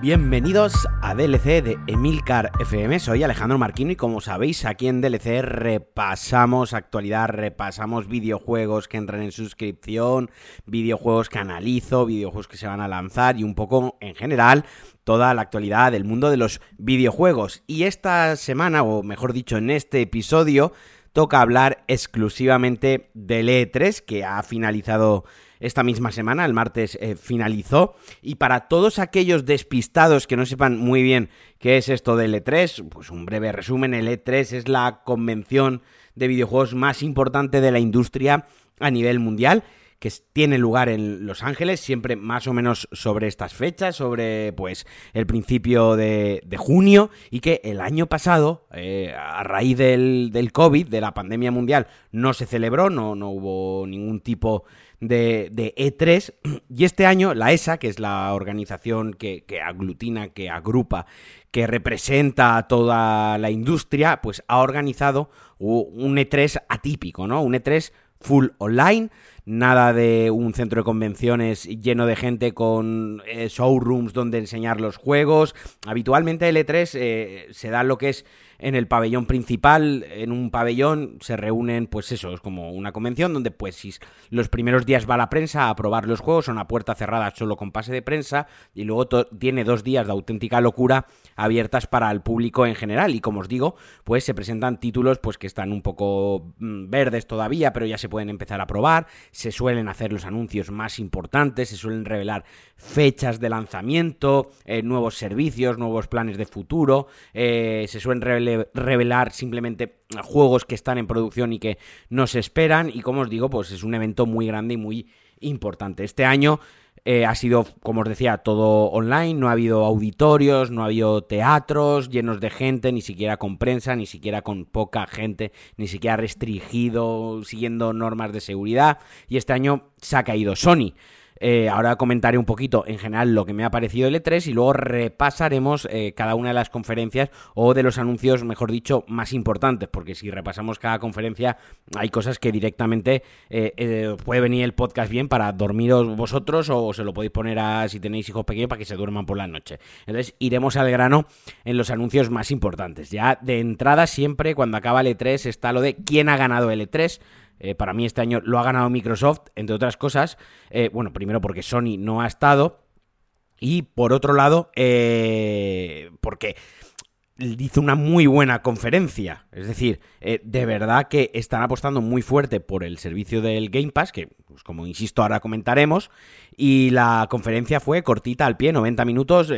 Bienvenidos a DLC de Emilcar FM, soy Alejandro Marquino y como sabéis aquí en DLC repasamos actualidad, repasamos videojuegos que entran en suscripción, videojuegos que analizo, videojuegos que se van a lanzar y un poco en general toda la actualidad del mundo de los videojuegos. Y esta semana, o mejor dicho en este episodio, toca hablar exclusivamente del E3 que ha finalizado esta misma semana, el martes eh, finalizó. Y para todos aquellos despistados que no sepan muy bien qué es esto del E3, pues un breve resumen, el E3 es la convención de videojuegos más importante de la industria a nivel mundial que tiene lugar en Los Ángeles, siempre más o menos sobre estas fechas, sobre pues el principio de, junio, y que el año pasado, eh, a raíz del, del, COVID, de la pandemia mundial, no se celebró, no, no hubo ningún tipo de, E3. Y este año la ESA, que es la organización que, que, aglutina, que agrupa, que representa a toda la industria, pues ha organizado un E3 atípico, ¿no? Un E3 full online nada de un centro de convenciones lleno de gente con eh, showrooms donde enseñar los juegos. Habitualmente el E3 eh, se da lo que es en el pabellón principal, en un pabellón se reúnen, pues eso, es como una convención donde pues si los primeros días va la prensa a probar los juegos, son a puerta cerrada solo con pase de prensa y luego tiene dos días de auténtica locura abiertas para el público en general. Y como os digo, pues se presentan títulos pues que están un poco mm, verdes todavía, pero ya se pueden empezar a probar, se suelen hacer los anuncios más importantes, se suelen revelar fechas de lanzamiento, eh, nuevos servicios, nuevos planes de futuro, eh, se suelen revelar simplemente juegos que están en producción y que no se esperan. Y como os digo, pues es un evento muy grande y muy importante. Este año eh, ha sido, como os decía, todo online, no ha habido auditorios, no ha habido teatros llenos de gente, ni siquiera con prensa, ni siquiera con poca gente, ni siquiera restringido, siguiendo normas de seguridad. Y este año se ha caído Sony. Eh, ahora comentaré un poquito en general lo que me ha parecido el E3 y luego repasaremos eh, cada una de las conferencias o de los anuncios, mejor dicho, más importantes, porque si repasamos cada conferencia hay cosas que directamente eh, puede venir el podcast bien para dormiros vosotros o se lo podéis poner a si tenéis hijos pequeños para que se duerman por la noche. Entonces iremos al grano en los anuncios más importantes. Ya de entrada siempre cuando acaba el E3 está lo de quién ha ganado el E3. Eh, para mí este año lo ha ganado Microsoft, entre otras cosas. Eh, bueno, primero porque Sony no ha estado. Y por otro lado, eh, porque hizo una muy buena conferencia. Es decir, de verdad que están apostando muy fuerte por el servicio del Game Pass, que, pues, como insisto, ahora comentaremos. Y la conferencia fue cortita al pie, 90 minutos,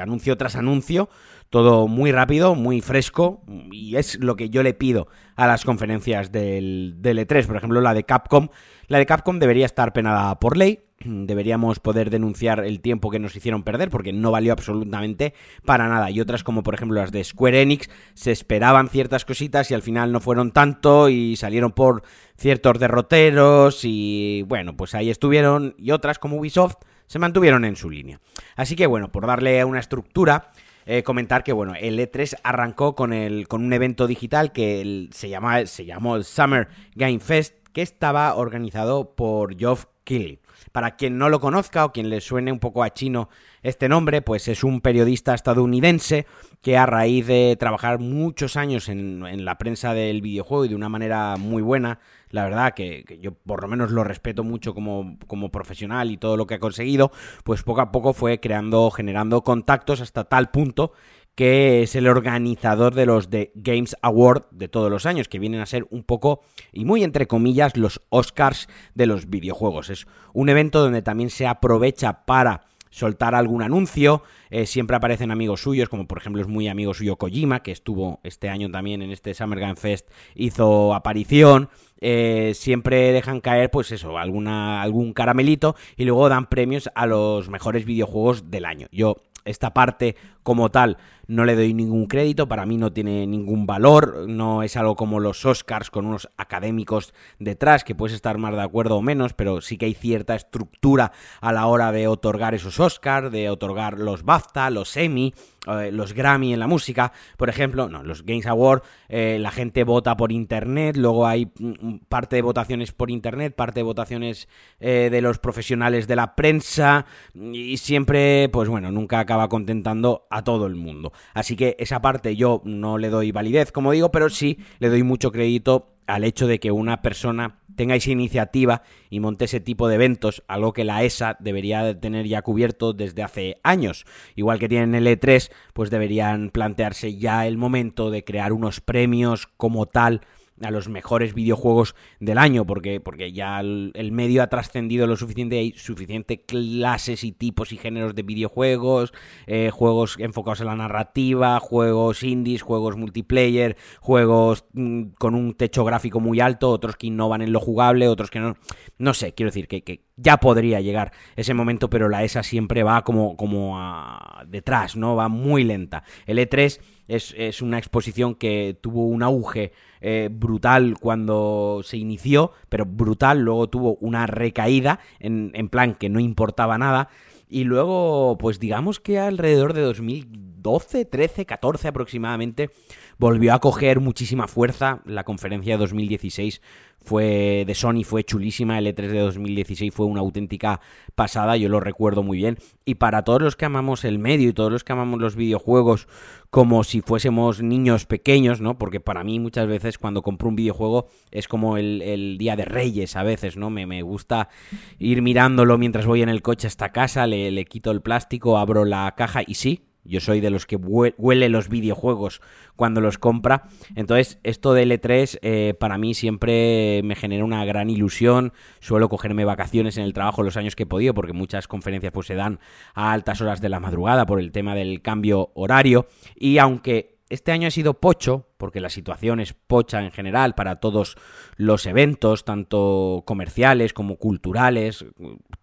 anuncio tras anuncio todo muy rápido, muy fresco, y es lo que yo le pido a las conferencias del, E3. Por ejemplo, la de Capcom. La de Capcom debería estar penada por ley. Deberíamos poder denunciar el tiempo que nos hicieron perder porque no valió absolutamente para nada. Y otras como por ejemplo las de Square Enix, se esperaban ciertas cositas y al final no fueron tanto y salieron por ciertos derroteros y bueno, pues ahí estuvieron. Y otras como Ubisoft se mantuvieron en su línea. Así que bueno, por darle una estructura, eh, comentar que bueno, el E3 arrancó con, el, con un evento digital que se, se llamó el Summer Game Fest, que estaba organizado por Geoff Keighley. Para quien no lo conozca o quien le suene un poco a chino este nombre, pues es un periodista estadounidense que a raíz de trabajar muchos años en, la prensa del videojuego y de una manera muy buena, la verdad que, yo por lo menos lo respeto mucho como, como, profesional y todo lo que ha conseguido, pues poco a poco fue creando, generando contactos hasta tal punto que es el organizador de los The Games Award de todos los años, que vienen a ser un poco, y muy entre comillas, los Oscars de los videojuegos. Es un evento donde también se aprovecha para soltar algún anuncio. Eh, siempre aparecen amigos suyos, como por ejemplo es muy amigo suyo Kojima, que estuvo este año también en este Summer Game Fest, hizo aparición. Eh, siempre dejan caer, pues eso, alguna, algún caramelito y luego dan premios a los mejores videojuegos del año. Yo esta parte como tal no le doy ningún crédito, para mí no tiene ningún valor, no es algo como los Oscars con unos académicos detrás, que puedes estar más de acuerdo o menos, pero sí que hay cierta estructura a la hora de otorgar esos Oscars, de otorgar los BAFTA, los Emmy, eh, los Grammy en la música, por ejemplo, no, los Games Award, eh, la gente vota por internet, luego hay mm, parte de votaciones por internet, parte de votaciones eh, de los profesionales de la prensa y siempre, pues bueno, nunca acaba contentando a todo el mundo. Así que esa parte yo no le doy validez, como digo, pero sí le doy mucho crédito al hecho de que una persona tenga esa iniciativa y monte ese tipo de eventos, algo que la ESA debería tener ya cubierto desde hace años. Igual que tienen el E3, pues deberían plantearse ya el momento de crear unos premios como tal a los mejores videojuegos del año, porque, porque ya el, medio ha trascendido lo suficiente, hay suficiente clases y tipos y géneros de videojuegos, eh, juegos enfocados en la narrativa, juegos indies, juegos multiplayer, juegos mm, con un techo gráfico muy alto, otros que innovan en lo jugable, otros que no, no sé, quiero decir que, que ya podría llegar ese momento, pero la ESA siempre va como, como a detrás, ¿no? Va muy lenta. El E3 es, una exposición que tuvo un auge eh, brutal cuando se inició, pero brutal, luego tuvo una recaída en, en plan que no importaba nada. Y luego, pues digamos que alrededor de 2012, 13, 14 aproximadamente, volvió a coger muchísima fuerza. La conferencia de 2016 fue de Sony fue chulísima, el E3 de 2016 fue una auténtica pasada, yo lo recuerdo muy bien. Y para todos los que amamos el medio y todos los que amamos los videojuegos como si fuésemos niños pequeños, ¿no? Porque para mí muchas veces cuando compro un videojuego es como el, día de Reyes a veces, ¿no? Me, me, gusta ir mirándolo mientras voy en el coche hasta casa, le, le quito el plástico, abro la caja y sí, yo soy de los que huele los videojuegos cuando los compra. Entonces, esto de L3 eh, para mí siempre me genera una gran ilusión. Suelo cogerme vacaciones en el trabajo los años que he podido, porque muchas conferencias pues, se dan a altas horas de la madrugada por el tema del cambio horario. Y aunque este año ha sido pocho, porque la situación es pocha en general para todos los eventos, tanto comerciales como culturales,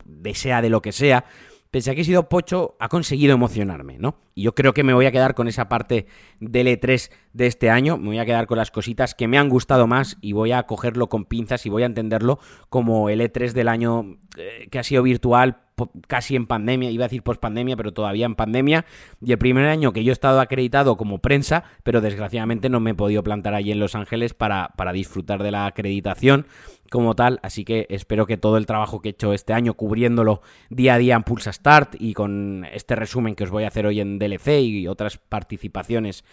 de sea de lo que sea pese a que he sido pocho, ha conseguido emocionarme, ¿no? Y yo creo que me voy a quedar con esa parte del E3 de este año, me voy a quedar con las cositas que me han gustado más y voy a cogerlo con pinzas y voy a entenderlo como el E3 del año eh, que ha sido virtual casi en pandemia, iba a decir post pandemia, pero todavía en pandemia, y el primer año que yo he estado acreditado como prensa, pero desgraciadamente no me he podido plantar allí en Los Ángeles para, para disfrutar de la acreditación como tal, así que espero que todo el trabajo que he hecho este año cubriéndolo día a día en Pulsa Start y con este resumen que os voy a hacer hoy en DLC y otras participaciones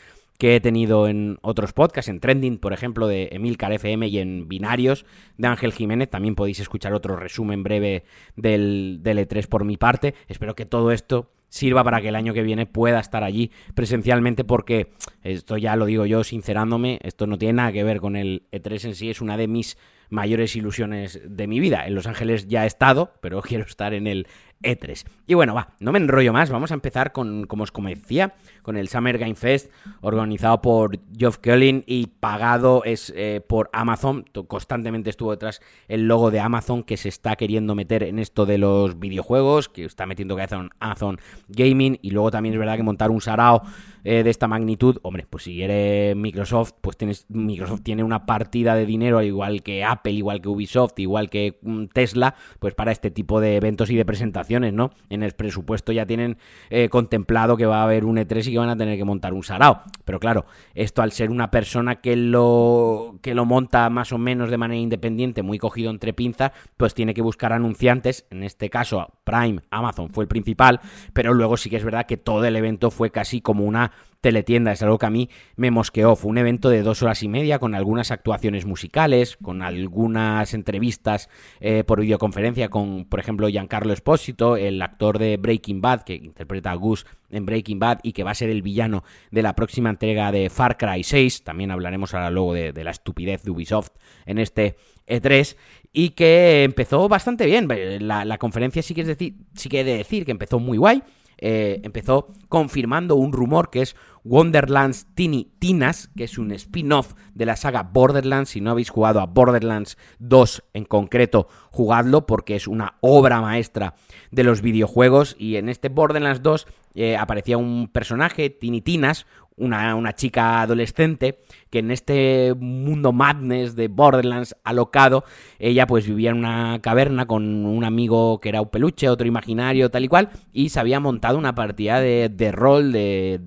que he tenido en otros podcasts, en Trending, por ejemplo, de Emilcar FM y en Binarios de Ángel Jiménez. También podéis escuchar otro resumen breve del, del E3 por mi parte. Espero que todo esto sirva para que el año que viene pueda estar allí presencialmente porque esto ya lo digo yo sincerándome, esto no tiene nada que ver con el E3 en sí, es una de mis mayores ilusiones de mi vida. En Los Ángeles ya he estado, pero quiero estar en el E3. Y bueno, va, no me enrollo más, vamos a empezar con, como os decía, con el Summer Game Fest, organizado por Geoff Kellin y pagado es eh, por Amazon. Constantemente estuvo detrás el logo de Amazon que se está queriendo meter en esto de los videojuegos, que está metiendo cabeza en Amazon Gaming. Y luego también es verdad que montar un sarao eh, de esta magnitud, hombre, pues si eres Microsoft, pues tienes, Microsoft tiene una partida de dinero igual que Apple, igual que Ubisoft, igual que mm, Tesla, pues para este tipo de eventos y de presentaciones, ¿no? En el presupuesto ya tienen eh, contemplado que va a haber un E3 y que van a tener que montar un sarao. Pero claro, esto al ser una persona que lo, que lo monta más o menos de manera independiente, muy cogido entre pinzas, pues tiene que buscar anunciantes, en este caso Prime, Amazon fue el principal, pero luego sí que es verdad que todo el evento fue casi como una teletienda, es algo que a mí me mosqueó. Fue un evento de dos horas y media con algunas actuaciones musicales, con algunas entrevistas eh, por videoconferencia con, por ejemplo, Giancarlo Espósito, el actor de Breaking Bad, que interpreta a Gus en Breaking Bad y que va a ser el villano de la próxima entrega de Far Cry 6. También hablaremos ahora luego de, la estupidez de Ubisoft en este E3 y que empezó bastante bien. La, conferencia sí que, es decir, sí que he de decir que empezó muy guay. Eh, empezó confirmando un rumor que es Wonderlands Tiny Tinas, que es un spin-off de la saga Borderlands. Si no habéis jugado a Borderlands 2 en concreto, jugadlo porque es una obra maestra de los videojuegos. Y en este Borderlands 2 eh, aparecía un personaje, Tiny Tinas, una, chica adolescente que en este mundo madness de Borderlands alocado, ella pues vivía en una caverna con un amigo que era un peluche, otro imaginario, tal y cual, y se había montado una partida de, rol de,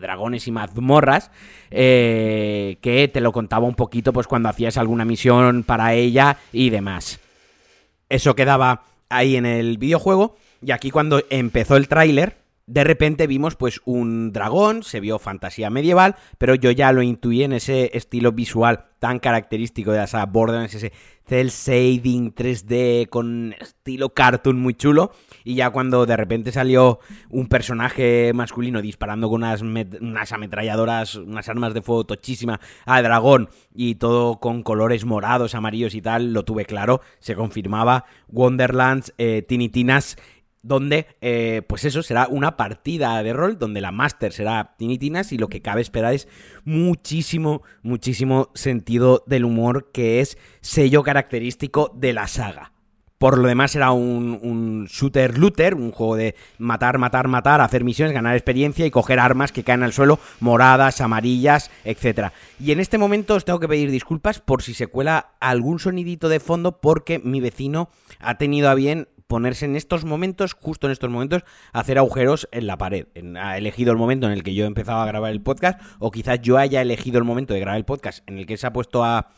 dragones y mazmorras eh, que te lo contaba un poquito pues cuando hacías alguna misión para ella y demás. Eso quedaba ahí en el videojuego y aquí cuando empezó el tráiler de repente vimos pues un dragón, se vio fantasía medieval, pero yo ya lo intuí en ese estilo visual tan característico de la saga ese cel shading 3D con estilo cartoon muy chulo, y ya cuando de repente salió un personaje masculino disparando con unas, unas ametralladoras, unas armas de fuego tochísima al dragón y todo con colores morados, amarillos y tal, lo tuve claro, se confirmaba Wonderlands, eh, Tinitinas donde, eh, pues eso, será una partida de rol donde la Master será Tinitinas y lo que cabe esperar es muchísimo, muchísimo sentido del humor que es sello característico de la saga. Por lo demás será un, shooter looter, un juego de matar, matar, matar, hacer misiones, ganar experiencia y coger armas que caen al suelo, moradas, amarillas, etc. Y en este momento os tengo que pedir disculpas por si se cuela algún sonidito de fondo porque mi vecino ha tenido a bien ponerse en estos momentos, justo en estos momentos, hacer agujeros en la pared. ha elegido el momento en el que yo he empezado a grabar el podcast, o quizás yo haya elegido el momento de grabar el podcast en el que se ha puesto a,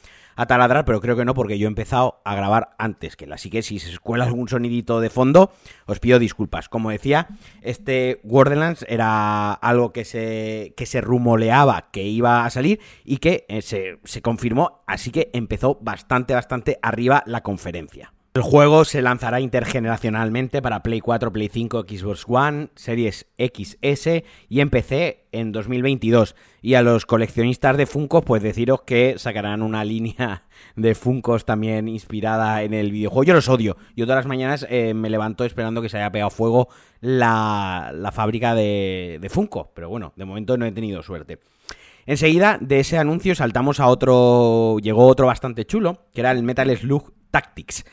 taladrar, pero creo que no, porque yo he empezado a grabar antes que él. Así que si se escuela algún sonidito de fondo, os pido disculpas. Como decía, este Borderlands era algo que se, que se rumoreaba que iba a salir y que eh, se, se confirmó, así que empezó bastante, bastante arriba la conferencia. El juego se lanzará intergeneracionalmente para Play 4, Play 5, Xbox One, Series XS y en PC en 2022. Y a los coleccionistas de Funko, pues deciros que sacarán una línea de Funkos también inspirada en el videojuego. Yo los odio. Yo todas las mañanas eh, me levanto esperando que se haya pegado fuego la, fábrica de, de Funko. Pero bueno, de momento no he tenido suerte. Enseguida de ese anuncio saltamos a otro, llegó otro bastante chulo, que era el Metal Slug Tactics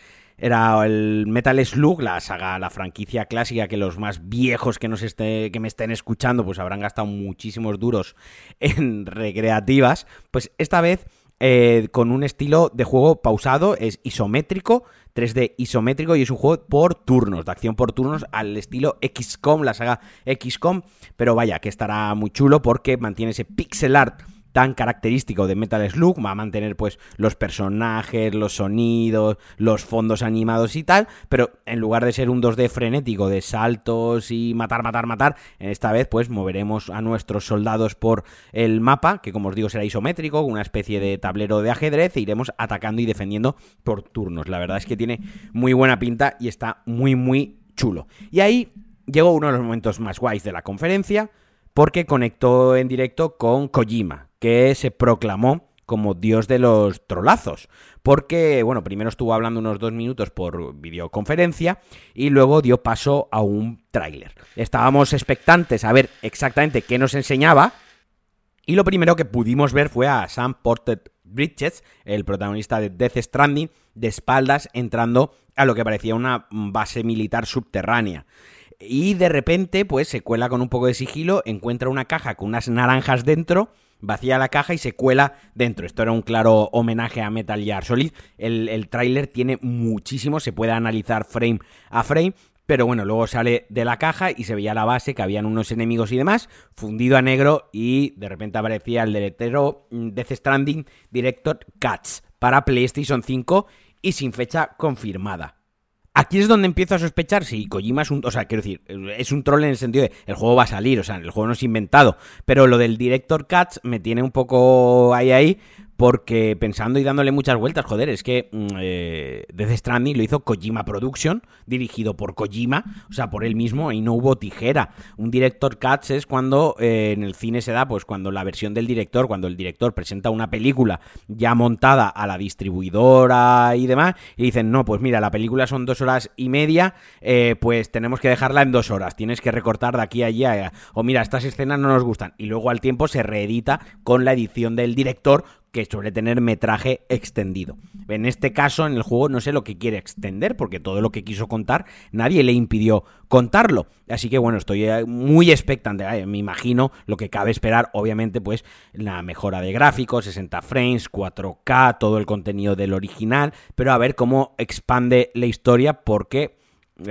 era el Metal Slug, la saga, la franquicia clásica que los más viejos que nos esté, que me estén escuchando, pues habrán gastado muchísimos duros en recreativas. Pues esta vez eh, con un estilo de juego pausado, es isométrico, 3D isométrico y es un juego por turnos, de acción por turnos al estilo XCOM, la saga XCOM, pero vaya, que estará muy chulo porque mantiene ese pixel art tan característico de Metal Slug, va a mantener pues los personajes, los sonidos, los fondos animados y tal, pero en lugar de ser un 2D frenético de saltos y matar, matar, matar, en esta vez pues moveremos a nuestros soldados por el mapa, que como os digo será isométrico, una especie de tablero de ajedrez e iremos atacando y defendiendo por turnos. La verdad es que tiene muy buena pinta y está muy muy chulo. Y ahí llegó uno de los momentos más guays de la conferencia, porque conectó en directo con Kojima, que se proclamó como dios de los trolazos. Porque, bueno, primero estuvo hablando unos dos minutos por videoconferencia y luego dio paso a un tráiler. Estábamos expectantes a ver exactamente qué nos enseñaba. Y lo primero que pudimos ver fue a Sam Porter Bridges, el protagonista de Death Stranding, de espaldas entrando a lo que parecía una base militar subterránea. Y de repente, pues se cuela con un poco de sigilo, encuentra una caja con unas naranjas dentro vacía la caja y se cuela dentro. Esto era un claro homenaje a Metal Gear Solid. El, el tráiler tiene muchísimo, se puede analizar frame a frame. Pero bueno, luego sale de la caja y se veía la base, que habían unos enemigos y demás, fundido a negro y de repente aparecía el deletero mm, Death Stranding Director Cuts para PlayStation 5 y sin fecha confirmada. Aquí es donde empiezo a sospechar si Kojima es un... O sea, quiero decir, es un troll en el sentido de el juego va a salir, o sea, el juego no es inventado. Pero lo del Director Cuts me tiene un poco ahí ahí porque pensando y dándole muchas vueltas, joder, es que mm, eh, Death Stranding lo hizo Kojima Production, dirigido por Kojima, o sea, por él mismo, y no hubo tijera. Un director cuts es cuando eh, en el cine se da, pues cuando la versión del director, cuando el director presenta una película ya montada a la distribuidora y demás, y dicen, no, pues mira, la película son dos horas y media, eh, pues tenemos que dejarla en dos horas, tienes que recortar de aquí a allá, o mira, estas escenas no nos gustan, y luego al tiempo se reedita con la edición del director que suele tener metraje extendido. En este caso, en el juego, no sé lo que quiere extender, porque todo lo que quiso contar, nadie le impidió contarlo. Así que bueno, estoy eh, muy expectante. Me imagino lo que cabe esperar, obviamente, pues la mejora de gráficos, 60 frames, 4K, todo el contenido del original, pero a ver cómo expande la historia, porque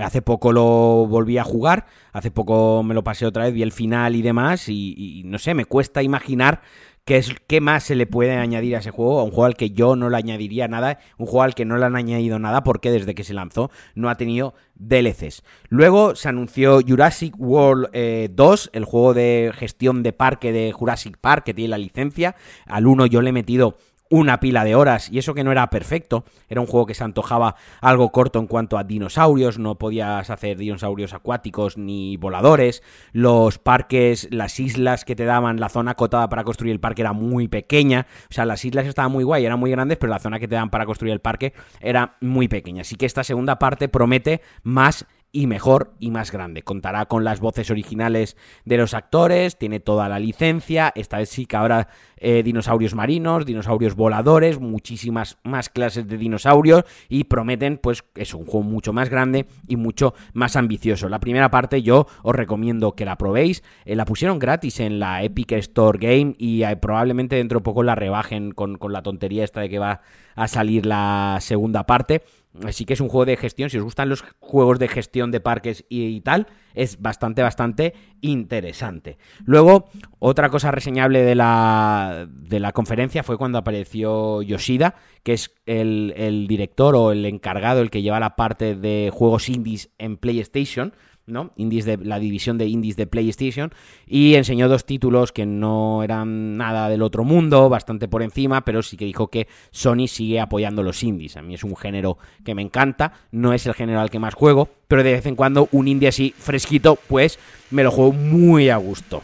hace poco lo volví a jugar, hace poco me lo pasé otra vez, vi el final y demás, y, y no sé, me cuesta imaginar ¿Qué, es, ¿Qué más se le puede añadir a ese juego? A un juego al que yo no le añadiría nada, un juego al que no le han añadido nada porque desde que se lanzó no ha tenido DLCs. Luego se anunció Jurassic World 2, eh, el juego de gestión de parque de Jurassic Park que tiene la licencia. Al 1 yo le he metido una pila de horas y eso que no era perfecto, era un juego que se antojaba algo corto en cuanto a dinosaurios, no podías hacer dinosaurios acuáticos ni voladores, los parques, las islas que te daban, la zona acotada para construir el parque era muy pequeña, o sea, las islas estaban muy guay, eran muy grandes, pero la zona que te daban para construir el parque era muy pequeña, así que esta segunda parte promete más y mejor y más grande. Contará con las voces originales de los actores, tiene toda la licencia, esta vez sí que habrá eh, dinosaurios marinos, dinosaurios voladores, muchísimas más clases de dinosaurios y prometen pues es un juego mucho más grande y mucho más ambicioso. La primera parte yo os recomiendo que la probéis, eh, la pusieron gratis en la Epic Store Game y eh, probablemente dentro de poco la rebajen con, con la tontería esta de que va a salir la segunda parte. Así que es un juego de gestión. Si os gustan los juegos de gestión de parques y, tal, es bastante, bastante interesante. Luego, otra cosa reseñable de la, de la conferencia fue cuando apareció Yoshida, que es el, el director o el encargado, el que lleva la parte de juegos indies en PlayStation. ¿No? Indies de la división de indies de PlayStation y enseñó dos títulos que no eran nada del otro mundo, bastante por encima, pero sí que dijo que Sony sigue apoyando los indies. A mí es un género que me encanta, no es el género al que más juego, pero de vez en cuando un indie así fresquito, pues me lo juego muy a gusto.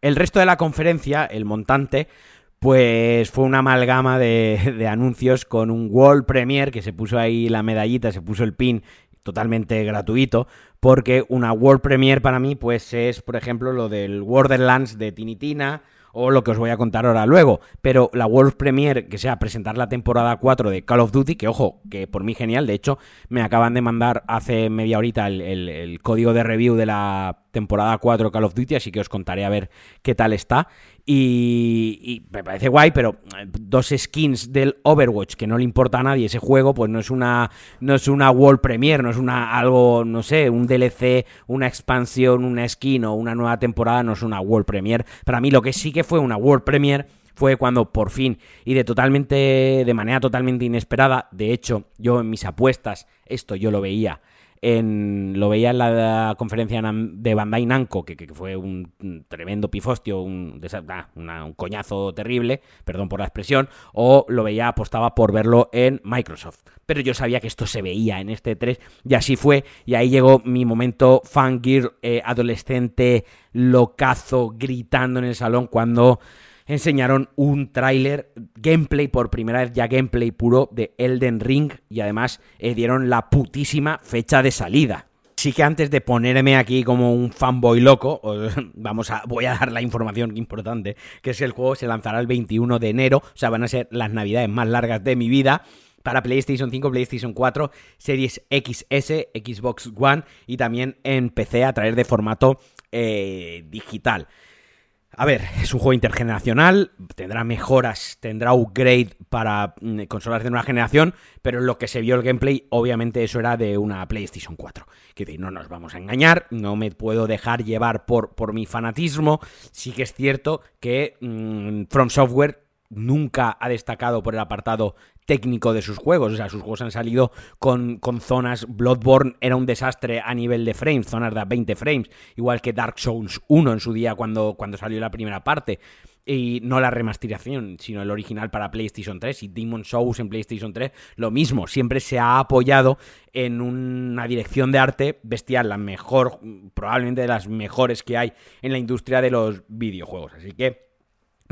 El resto de la conferencia, el montante, pues fue una amalgama de, de, anuncios con un World Premiere que se puso ahí la medallita, se puso el pin totalmente gratuito, porque una World Premiere para mí pues es, por ejemplo, lo del Borderlands de Tinitina o lo que os voy a contar ahora luego, pero la World Premiere, que sea presentar la temporada 4 de Call of Duty, que ojo, que por mí genial, de hecho me acaban de mandar hace media horita el, el código de review de la temporada 4 Call of Duty, así que os contaré a ver qué tal está. Y, me parece guay, pero eh, dos skins del Overwatch que no le importa a nadie ese juego, pues no es una no es una World Premiere, no es una algo, no sé, un DLC, una expansión, una skin o una nueva temporada, no es una World Premiere. Para mí lo que sí que fue una World Premiere fue cuando por fin y de totalmente de manera totalmente inesperada, de hecho, yo en mis apuestas esto yo lo veía en, lo veía en la conferencia de Bandai Namco, que, fue un tremendo pifostio, un, un coñazo terrible, perdón por la expresión, o lo veía, apostaba por verlo en Microsoft. Pero yo sabía que esto se veía en este 3 y así fue, y ahí llegó mi momento fangirl, eh, adolescente, locazo, gritando en el salón cuando enseñaron un tráiler gameplay por primera vez ya gameplay puro de Elden Ring y además eh, dieron la putísima fecha de salida. Sí que antes de ponerme aquí como un fanboy loco, vamos a, voy a dar la información importante, que es que el juego se lanzará el 21 de enero, o sea, van a ser las navidades más largas de mi vida para PlayStation 5, PlayStation 4, Series XS, Xbox One y también en PC a través de formato eh, digital. A ver, es un juego intergeneracional, tendrá mejoras, tendrá upgrade para mm, consolas de nueva generación, pero lo que se vio el gameplay, obviamente eso era de una PlayStation 4. Que no nos vamos a engañar, no me puedo dejar llevar por, por mi fanatismo. Sí que es cierto que mm, From Software nunca ha destacado por el apartado técnico de sus juegos. O sea, sus juegos han salido con, con, zonas. Bloodborne era un desastre a nivel de frames, zonas de 20 frames, igual que Dark Souls 1 en su día cuando, cuando salió la primera parte. y no la remasterización, sino el original para PlayStation 3 y Demon Souls en PlayStation 3, lo mismo, siempre se ha apoyado en una dirección de arte bestial, la mejor, probablemente de las mejores que hay en la industria de los videojuegos. Así que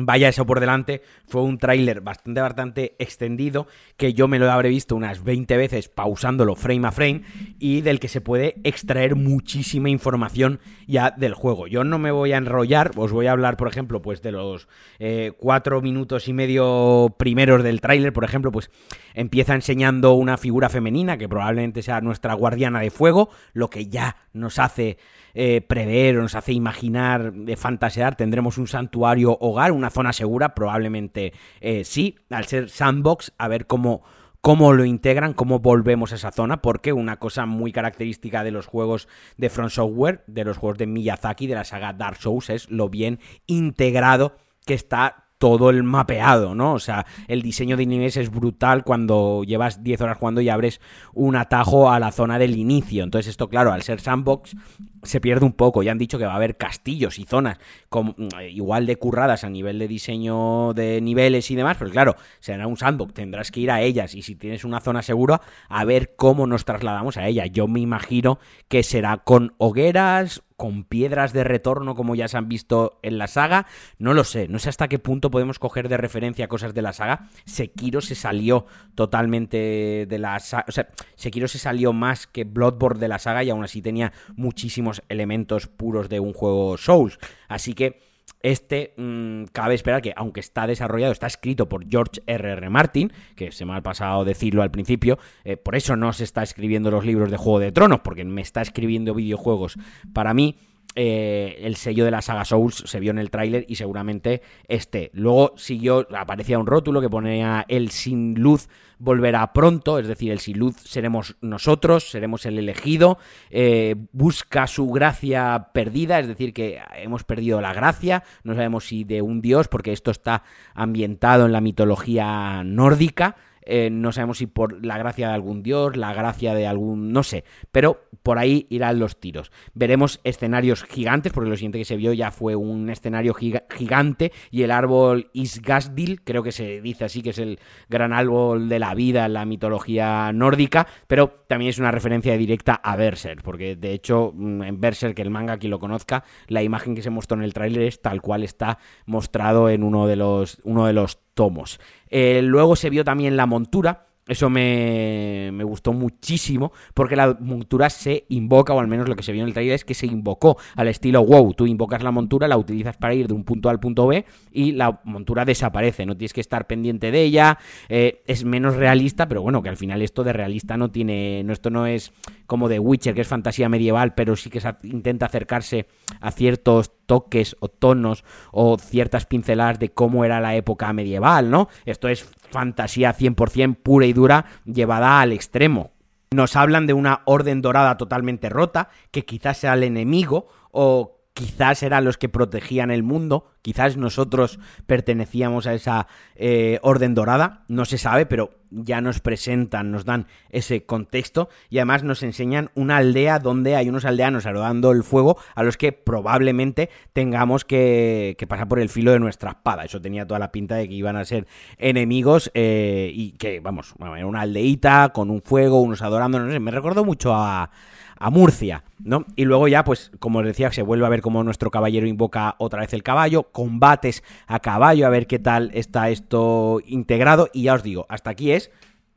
Vaya eso por delante, fue un tráiler bastante, bastante extendido, que yo me lo habré visto unas 20 veces pausándolo frame a frame y del que se puede extraer muchísima información ya del juego. Yo no me voy a enrollar, os voy a hablar, por ejemplo, pues de los eh, cuatro minutos y medio primeros del tráiler, por ejemplo, pues empieza enseñando una figura femenina que probablemente sea nuestra guardiana de fuego, lo que ya nos hace eh, prever o nos hace imaginar, de fantasear, tendremos un santuario hogar, una zona segura, probablemente eh, sí, al ser sandbox, a ver cómo cómo lo integran, cómo volvemos a esa zona, porque una cosa muy característica de los juegos de Front Software, de los juegos de Miyazaki, de la saga Dark Souls, es lo bien integrado que está todo el mapeado, ¿no? O sea, el diseño de niveles es brutal cuando llevas 10 horas jugando y abres un atajo a la zona del inicio. Entonces esto, claro, al ser sandbox se pierde un poco. Ya han dicho que va a haber castillos y zonas como, mm, igual de curradas a nivel de diseño de niveles y demás, pero claro, será un sandbox, tendrás que ir a ellas y si tienes una zona segura, a ver cómo nos trasladamos a ella. Yo me imagino que será con hogueras, con piedras de retorno como ya se han visto en la saga. No lo sé, no sé hasta qué punto podemos coger de referencia cosas de la saga. Sekiro se salió totalmente de la saga, o sea, Sekiro se salió más que Bloodborne de la saga y aún así tenía muchísimos elementos puros de un juego Souls. Así que este mm, cabe esperar que, aunque está desarrollado, está escrito por George R.R. R. Martin, que se me ha pasado decirlo al principio, eh, por eso no se está escribiendo los libros de Juego de Tronos, porque me está escribiendo videojuegos. Para mí, eh, el sello de la saga Souls se vio en el tráiler y seguramente este. Luego siguió, aparecía un rótulo que ponía el sin luz volverá pronto, es decir, el sin luz seremos nosotros, seremos el elegido, eh, busca su gracia perdida, es decir, que hemos perdido la gracia, no sabemos si de un dios, porque esto está ambientado en la mitología nórdica, eh, no sabemos si por la gracia de algún dios, la gracia de algún, no sé, pero por ahí irán los tiros. Veremos escenarios gigantes, porque lo siguiente que se vio ya fue un escenario gigante y el árbol Isgasdil, creo que se dice así, que es el gran árbol de la vida en la mitología nórdica, pero también es una referencia directa a Berserk, porque de hecho mm, en Berserk, el manga, quien lo conozca, la imagen que se mostró en el tráiler es tal cual está mostrado en uno de los, uno de los tomos. Eh, luego se vio también la montura. Eso me, me, gustó muchísimo porque la montura se invoca, o al menos lo que se vio en el trailer es que se invocó al estilo WoW. Tú invocas la montura, la utilizas para ir de un punto A al punto B y la montura desaparece. No tienes que estar pendiente de ella. Eh, es menos realista, pero bueno, que al final esto de realista no tiene. No, esto no es como de Witcher, que es fantasía medieval, pero sí que intenta acercarse a ciertos toques o tonos o ciertas pinceladas de cómo era la época medieval, ¿no? Esto es fantasía 100% pura y dura llevada al extremo. Nos hablan de una orden dorada totalmente rota, que quizás sea el enemigo o quizás eran los que protegían el mundo, quizás nosotros pertenecíamos a esa eh, orden dorada, no se sabe, pero ya nos presentan, nos dan ese contexto y además nos enseñan una aldea donde hay unos aldeanos arrodando el fuego a los que probablemente tengamos que, pasar por el filo de nuestra espada. Eso tenía toda la pinta de que iban a ser enemigos eh, y que, vamos, una aldeita con un fuego, unos adorando, no sé, me recordó mucho a a Murcia, ¿no? Y luego ya, pues, como os decía, se vuelve a ver cómo nuestro caballero invoca otra vez el caballo, combates a caballo, a ver qué tal está esto integrado, y ya os digo, hasta aquí es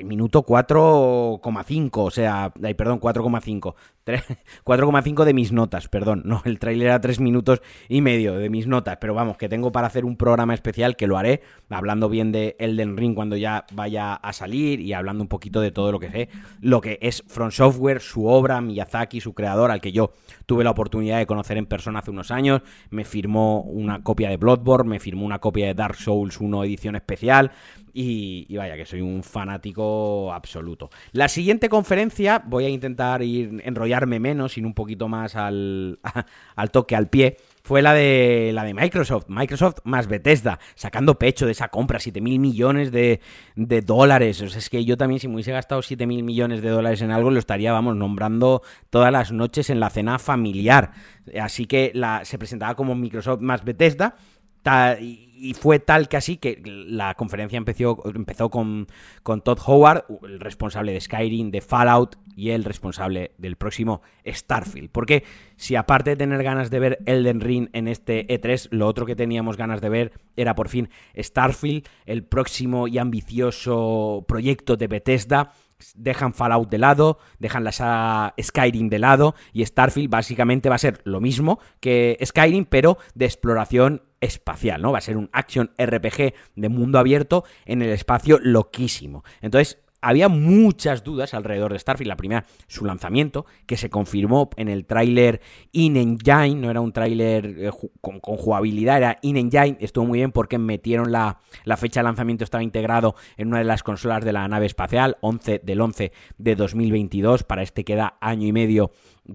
minuto 4,5, o sea, ay, perdón, 4,5. 4,5 de mis notas, perdón. No, el tráiler era 3 minutos y medio de mis notas, pero vamos, que tengo para hacer un programa especial que lo haré, hablando bien de Elden Ring cuando ya vaya a salir y hablando un poquito de todo lo que sé, lo que es Front Software, su obra, Miyazaki, su creador, al que yo tuve la oportunidad de conocer en persona hace unos años, me firmó una copia de Bloodborne, me firmó una copia de Dark Souls 1 edición especial, y, vaya, que soy un fanático absoluto. La siguiente conferencia, voy a intentar ir enrollarme menos, y un poquito más al, al toque, al pie. Fue la de la de Microsoft, Microsoft más Bethesda, sacando pecho de esa compra, 7 mil millones de, de dólares. O sea, es que yo también, si me hubiese gastado 7 mil millones de dólares en algo, lo estaría, vamos, nombrando todas las noches en la cena familiar. Así que la, se presentaba como Microsoft más Bethesda y fue tal que así que la conferencia empezó, empezó con, con, Todd Howard, el responsable de Skyrim, de Fallout y el responsable del próximo Starfield. Porque si aparte de tener ganas de ver Elden Ring en este E3, lo otro que teníamos ganas de ver era por fin Starfield, el próximo y ambicioso proyecto de Bethesda dejan Fallout de lado, dejan la Skyrim de lado y Starfield básicamente va a ser lo mismo que Skyrim, pero de exploración espacial, ¿no? Va a ser un action RPG de mundo abierto en el espacio loquísimo. Entonces, había muchas dudas alrededor de Starfield. La primera, su lanzamiento, que se confirmó en el tráiler in-engine, no era un tráiler eh, con, jugabilidad, era in-engine. Estuvo muy bien porque metieron la, la, fecha de lanzamiento, estaba integrado en una de las consolas de la nave espacial, 11 del 11 de 2022. Para este queda año y medio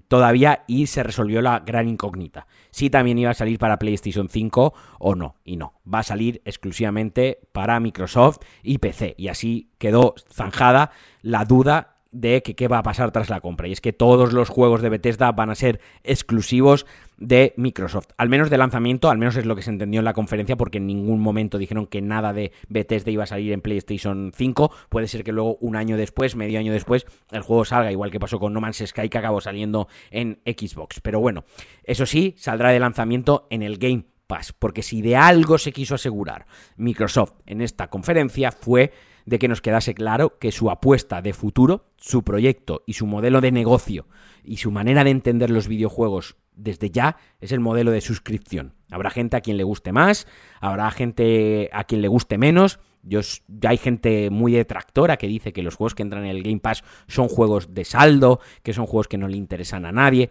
todavía y se resolvió la gran incógnita. Si también iba a salir para PlayStation 5 o no. Y no, va a salir exclusivamente para Microsoft y PC. Y así quedó zanjada la duda de que qué va a pasar tras la compra. Y es que todos los juegos de Bethesda van a ser exclusivos de Microsoft. Al menos de lanzamiento, al menos es lo que se entendió en la conferencia, porque en ningún momento dijeron que nada de Bethesda iba a salir en PlayStation 5. Puede ser que luego un año después, medio año después, el juego salga, igual que pasó con No Man's Sky, que acabó saliendo en Xbox. Pero bueno, eso sí, saldrá de lanzamiento en el Game Pass, porque si de algo se quiso asegurar Microsoft en esta conferencia fue de que nos quedase claro que su apuesta de futuro, su proyecto y su modelo de negocio y su manera de entender los videojuegos desde ya es el modelo de suscripción. Habrá gente a quien le guste más, habrá gente a quien le guste menos, yo, hay gente muy detractora que dice que los juegos que entran en el Game Pass son juegos de saldo, que son juegos que no le interesan a nadie.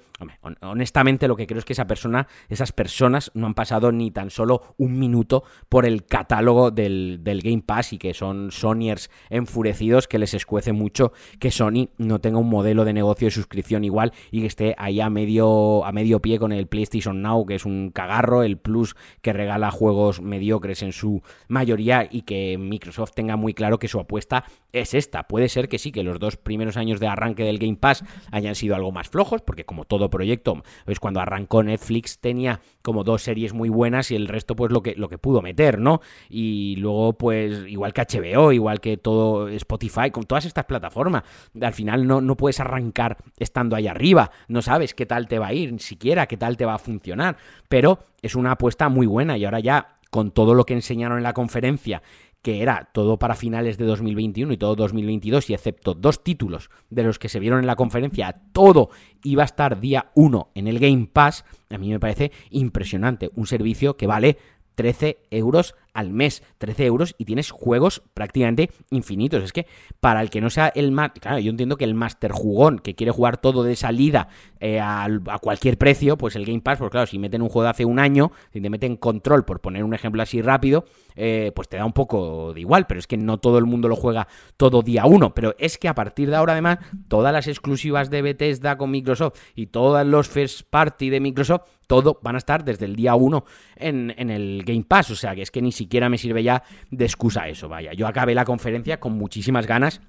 honestamente, lo que creo es que esa persona, esas personas no han pasado ni tan solo un minuto por el catálogo del, Game Pass y que son Sonyers enfurecidos que les escuece mucho que Sony no tenga un modelo de negocio de suscripción igual y que esté ahí a medio, a medio pie con el PlayStation Now, que es un cagarro, el Plus que regala juegos mediocres en su mayoría y que Microsoft tenga muy claro que su apuesta es esta. Puede ser que sí, que los dos primeros años de arranque del Game Pass hayan sido algo más flojos, porque como todo proyecto, pues cuando arrancó Netflix tenía como dos series muy buenas y el resto pues lo que, lo que pudo meter, ¿no? Y luego pues igual que HBO, igual que todo Spotify, con todas estas plataformas, al final no, no puedes arrancar estando ahí arriba, no sabes qué tal te va a ir, ni siquiera qué tal te va a funcionar, pero es una apuesta muy buena y ahora ya con todo lo que enseñaron en la conferencia que era todo para finales de 2021 y todo 2022, y excepto dos títulos de los que se vieron en la conferencia, todo iba a estar día 1 en el Game Pass, a mí me parece impresionante. Un servicio que vale 13 euros al mes, 13 euros y tienes juegos prácticamente infinitos. Es que para el que no sea el más, claro, yo entiendo que el Master Jugón que quiere jugar todo de salida eh, a, cualquier precio, pues el Game Pass, pues claro, si meten un juego de hace un año, si te meten control, por poner un ejemplo así rápido, eh, pues te da un poco de igual, pero es que no todo el mundo lo juega todo día uno. Pero es que a partir de ahora, además, todas las exclusivas de Bethesda con Microsoft y todos los first party de Microsoft, todo van a estar desde el día uno en, en el Game Pass. O sea que es que ni siquiera siquiera me sirve ya de excusa eso, vaya. Yo acabé la conferencia con muchísimas ganas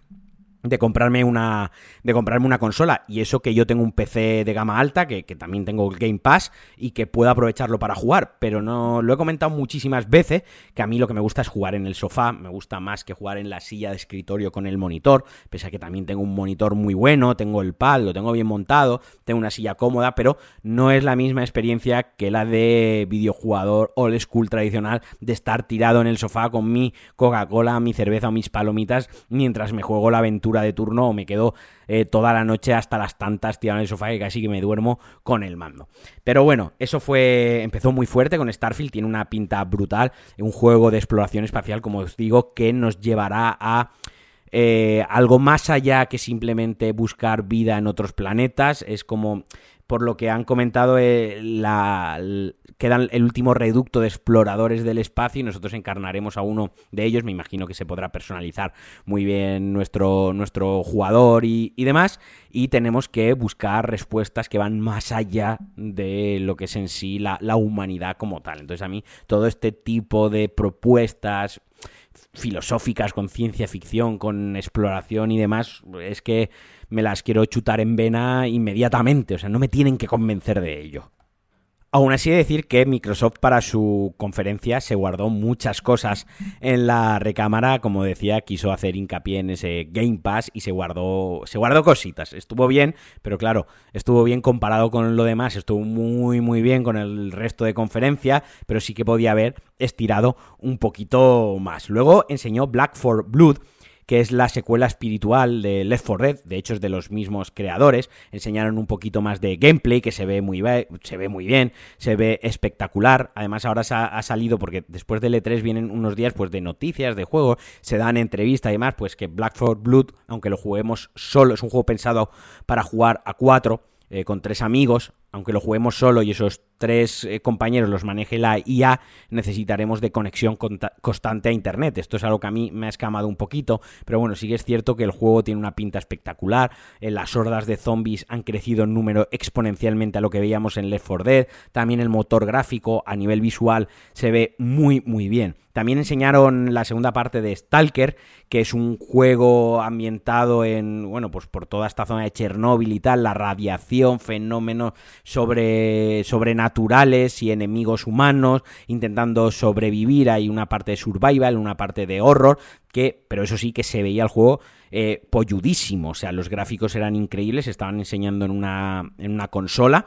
de comprarme una de comprarme una consola. Y eso que yo tengo un PC de gama alta que, también tengo el Game Pass y que puedo aprovecharlo para jugar. Pero no lo he comentado muchísimas veces que a mí lo que me gusta es jugar en el sofá. Me gusta más que jugar en la silla de escritorio con el monitor pese a que también tengo un monitor muy bueno tengo el pad lo tengo bien montado tengo una silla cómoda pero no es la misma experiencia que la de videojugador old school tradicional de estar tirado en el sofá con mi Coca-Cola mi cerveza o mis palomitas mientras me juego la aventura de turno o me quedo eh, toda la noche hasta las tantas tirado en el sofá que casi que me duermo con el mando. Pero bueno, eso fue. Empezó muy fuerte con Starfield, tiene una pinta brutal. Un juego de exploración espacial, como os digo, que nos llevará a. Eh, algo más allá que simplemente buscar vida en otros planetas. Es como por lo que han comentado, eh, la, quedan el último reducto de exploradores del espacio y nosotros encarnaremos a uno de ellos. Me imagino que se podrá personalizar muy bien nuestro, nuestro jugador y, demás. Y tenemos que buscar respuestas que van más allá de lo que es en sí la, la humanidad como tal. Entonces a mí todo este tipo de propuestas filosóficas, con ciencia ficción, con exploración y demás, es que me las quiero chutar en vena inmediatamente, o sea, no me tienen que convencer de ello. Aún así, decir que Microsoft para su conferencia se guardó muchas cosas en la recámara, como decía, quiso hacer hincapié en ese Game Pass y se guardó, se guardó cositas. Estuvo bien, pero claro, estuvo bien comparado con lo demás, estuvo muy muy bien con el resto de conferencia, pero sí que podía haber estirado un poquito más. Luego enseñó Black for Blood que es la secuela espiritual de Left 4 Dead, de hecho es de los mismos creadores, enseñaron un poquito más de gameplay que se ve muy, se ve muy bien, se ve espectacular, además ahora ha, salido porque después del E3 vienen unos días pues de noticias, de juegos, se dan entrevistas y demás, pues que Black 4 Blood, aunque lo juguemos solo, es un juego pensado para jugar a cuatro, eh, con tres amigos, aunque lo juguemos solo y esos tres eh, compañeros los maneje la IA, necesitaremos de conexión constante a Internet. Esto es algo que a mí me ha escamado un poquito, pero bueno, sí que es cierto que el juego tiene una pinta espectacular, eh, las hordas de zombies han crecido en número exponencialmente a lo que veíamos en Left 4 Dead, también el motor gráfico a nivel visual se ve muy muy bien. También enseñaron la segunda parte de Stalker, que es un juego ambientado en, bueno, pues por toda esta zona de Chernóbil y tal, la radiación, fenómenos sobre, sobrenaturales y enemigos humanos, intentando sobrevivir. Hay una parte de survival, una parte de horror, que, pero eso sí que se veía el juego eh, polludísimo. O sea, los gráficos eran increíbles, estaban enseñando en una, en una consola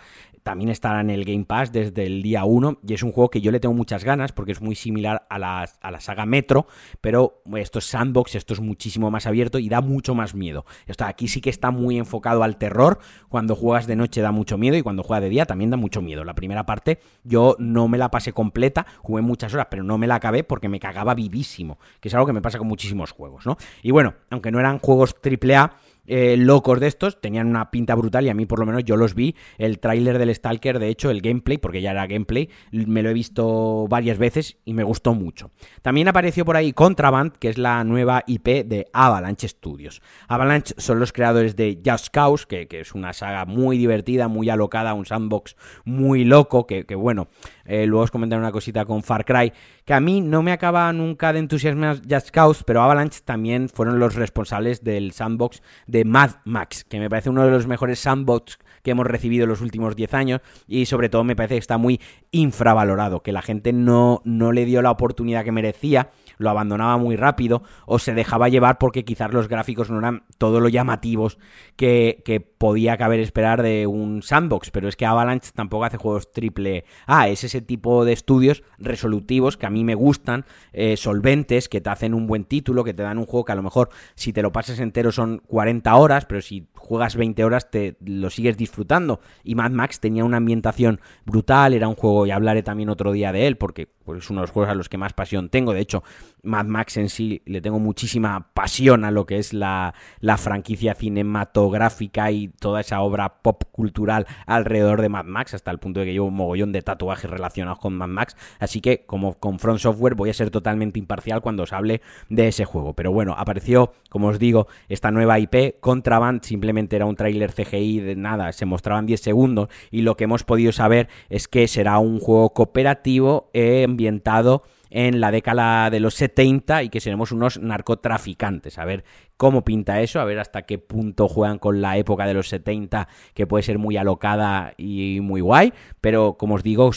también estará en el Game Pass desde el día 1 y es un juego que yo le tengo muchas ganas porque es muy similar a la, a la saga Metro, pero esto es sandbox, esto es muchísimo más abierto y da mucho más miedo. Esto aquí sí que está muy enfocado al terror, cuando juegas de noche da mucho miedo y cuando juegas de día también da mucho miedo. La primera parte yo no me la pasé completa, jugué muchas horas, pero no me la acabé porque me cagaba vivísimo, que es algo que me pasa con muchísimos juegos, ¿no? Y bueno, aunque no eran juegos AAA, eh, locos de estos, tenían una pinta brutal y a mí por lo menos yo los vi, el tráiler del Stalker, de hecho el gameplay, porque ya era gameplay, me lo he visto varias veces y me gustó mucho. También apareció por ahí Contraband, que es la nueva IP de Avalanche Studios. Avalanche son los creadores de Just Cause, que, es una saga muy divertida, muy alocada, un sandbox muy loco, que, que bueno, eh, luego os comentaré una cosita con Far Cry, que a mí no me acaba nunca de entusiasmar Just Cause, pero Avalanche también fueron los responsables del sandbox de Mad Max, que me parece uno de los mejores sandbox que hemos recibido en los últimos 10 años y sobre todo me parece que está muy infravalorado, que la gente no, no le dio la oportunidad que merecía lo abandonaba muy rápido o se dejaba llevar porque quizás los gráficos no eran todo lo llamativos que, podía caber esperar de un sandbox, pero es que Avalanche tampoco hace juegos triple A, es ese tipo de estudios resolutivos que a mí me gustan, eh, solventes, que te hacen un buen título, que te dan un juego que a lo mejor si te lo pasas entero son 40 horas, pero si juegas 20 horas te lo sigues disfrutando. Y Mad Max tenía una ambientación brutal, era un juego, y hablaré también otro día de él, porque pues, es uno de los juegos a los que más pasión tengo, de hecho Mad Max en sí le tengo muchísima pasión a lo que es la, franquicia cinematográfica y toda esa obra pop cultural alrededor de Mad Max, hasta el punto de que llevo un mogollón de tatuajes relacionados con Mad Max. Así que, como con Front Software, voy a ser totalmente imparcial cuando os hable de ese juego. Pero bueno, apareció, como os digo, esta nueva IP. Contraband simplemente era un tráiler CGI de nada, se mostraban 10 segundos. Y lo que hemos podido saber es que será un juego cooperativo ambientado en la década de los 70 y que seremos unos narcotraficantes. A ver cómo pinta eso, a ver hasta qué punto juegan con la época de los 70, que puede ser muy alocada y muy guay, pero como os digo,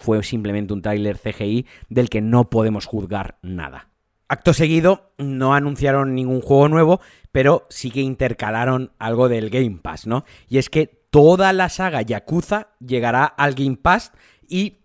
fue simplemente un tráiler CGI del que no podemos juzgar nada. Acto seguido, no anunciaron ningún juego nuevo, pero sí que intercalaron algo del Game Pass, ¿no? Y es que toda la saga Yakuza llegará al Game Pass y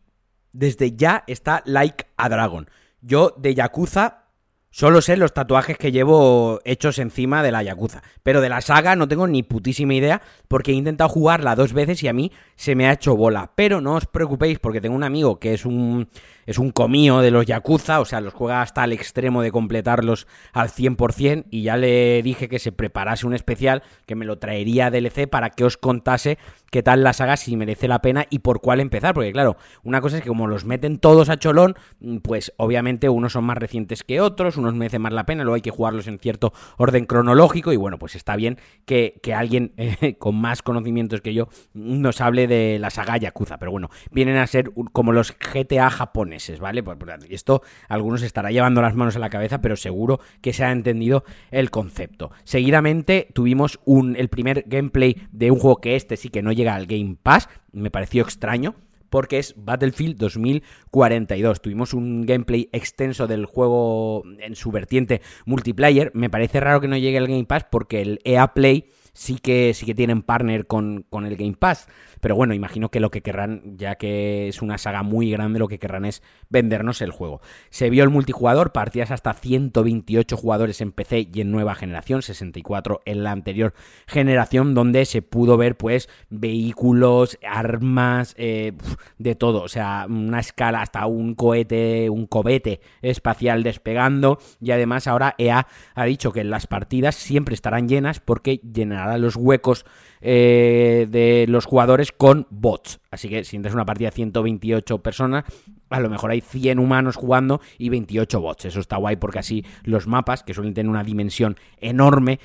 desde ya está Like a Dragon. Yo de Yakuza solo sé los tatuajes que llevo hechos encima de la Yakuza. Pero de la saga no tengo ni putísima idea porque he intentado jugarla dos veces y a mí se me ha hecho bola. Pero no os preocupéis porque tengo un amigo que es un es un comío de los Yakuza, o sea, los juega hasta el extremo de completarlos al 100% y ya le dije que se preparase un especial que me lo traería a DLC para que os contase qué tal la saga, si merece la pena y por cuál empezar, porque claro, una cosa es que como los meten todos a cholón, pues obviamente unos son más recientes que otros, unos merecen más la pena, luego hay que jugarlos en cierto orden cronológico y bueno, pues está bien que, alguien eh, con más conocimientos que yo nos hable de la saga Yakuza, pero bueno, vienen a ser como los GTA japoneses ¿vale? Pues, pues, esto algunos estará llevando las manos a la cabeza, pero seguro que se ha entendido el concepto. Seguidamente tuvimos un, el primer gameplay de un juego que este sí que no llega al Game Pass, me pareció extraño, porque es Battlefield 2042. Tuvimos un gameplay extenso del juego en su vertiente multiplayer. Me parece raro que no llegue el Game Pass porque el EA Play sí que, sí que tienen partner con, con el Game Pass. Pero bueno, imagino que lo que querrán, ya que es una saga muy grande, lo que querrán es vendernos el juego. Se vio el multijugador, partidas hasta 128 jugadores en PC y en nueva generación, 64 en la anterior generación, donde se pudo ver pues vehículos, armas, eh, de todo. O sea, una escala hasta un cohete, un cobete espacial despegando. Y además ahora EA ha dicho que las partidas siempre estarán llenas porque llenará los huecos eh, de los jugadores con bots. Así que si entras una partida de 128 personas, a lo mejor hay 100 humanos jugando y 28 bots. Eso está guay porque así los mapas, que suelen tener una dimensión enorme,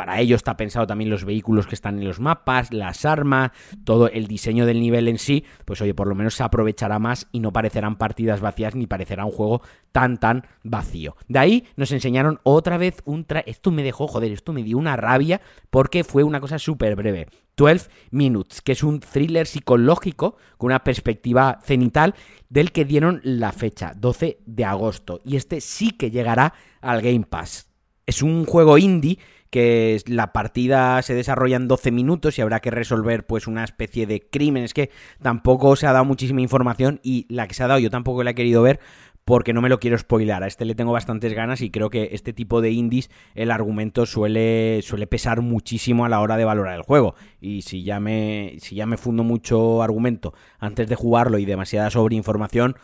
para ello está pensado también los vehículos que están en los mapas, las armas, todo el diseño del nivel en sí, pues oye, por lo menos se aprovechará más y no parecerán partidas vacías ni parecerá un juego tan tan vacío. De ahí nos enseñaron otra vez un tra esto me dejó, joder, esto me dio una rabia porque fue una cosa súper breve. 12 Minutes, que es un thriller psicológico con una perspectiva cenital del que dieron la fecha, 12 de agosto. Y este sí que llegará al Game Pass. Es un juego indie que la partida se desarrolla en 12 minutos y habrá que resolver pues una especie de crimen. Es que tampoco se ha dado muchísima información y la que se ha dado yo tampoco la he querido ver porque no me lo quiero spoilar. A este le tengo bastantes ganas y creo que este tipo de indies el argumento suele, suele pesar muchísimo a la hora de valorar el juego. Y si ya me, si ya me fundo mucho argumento antes de jugarlo y demasiada sobreinformación,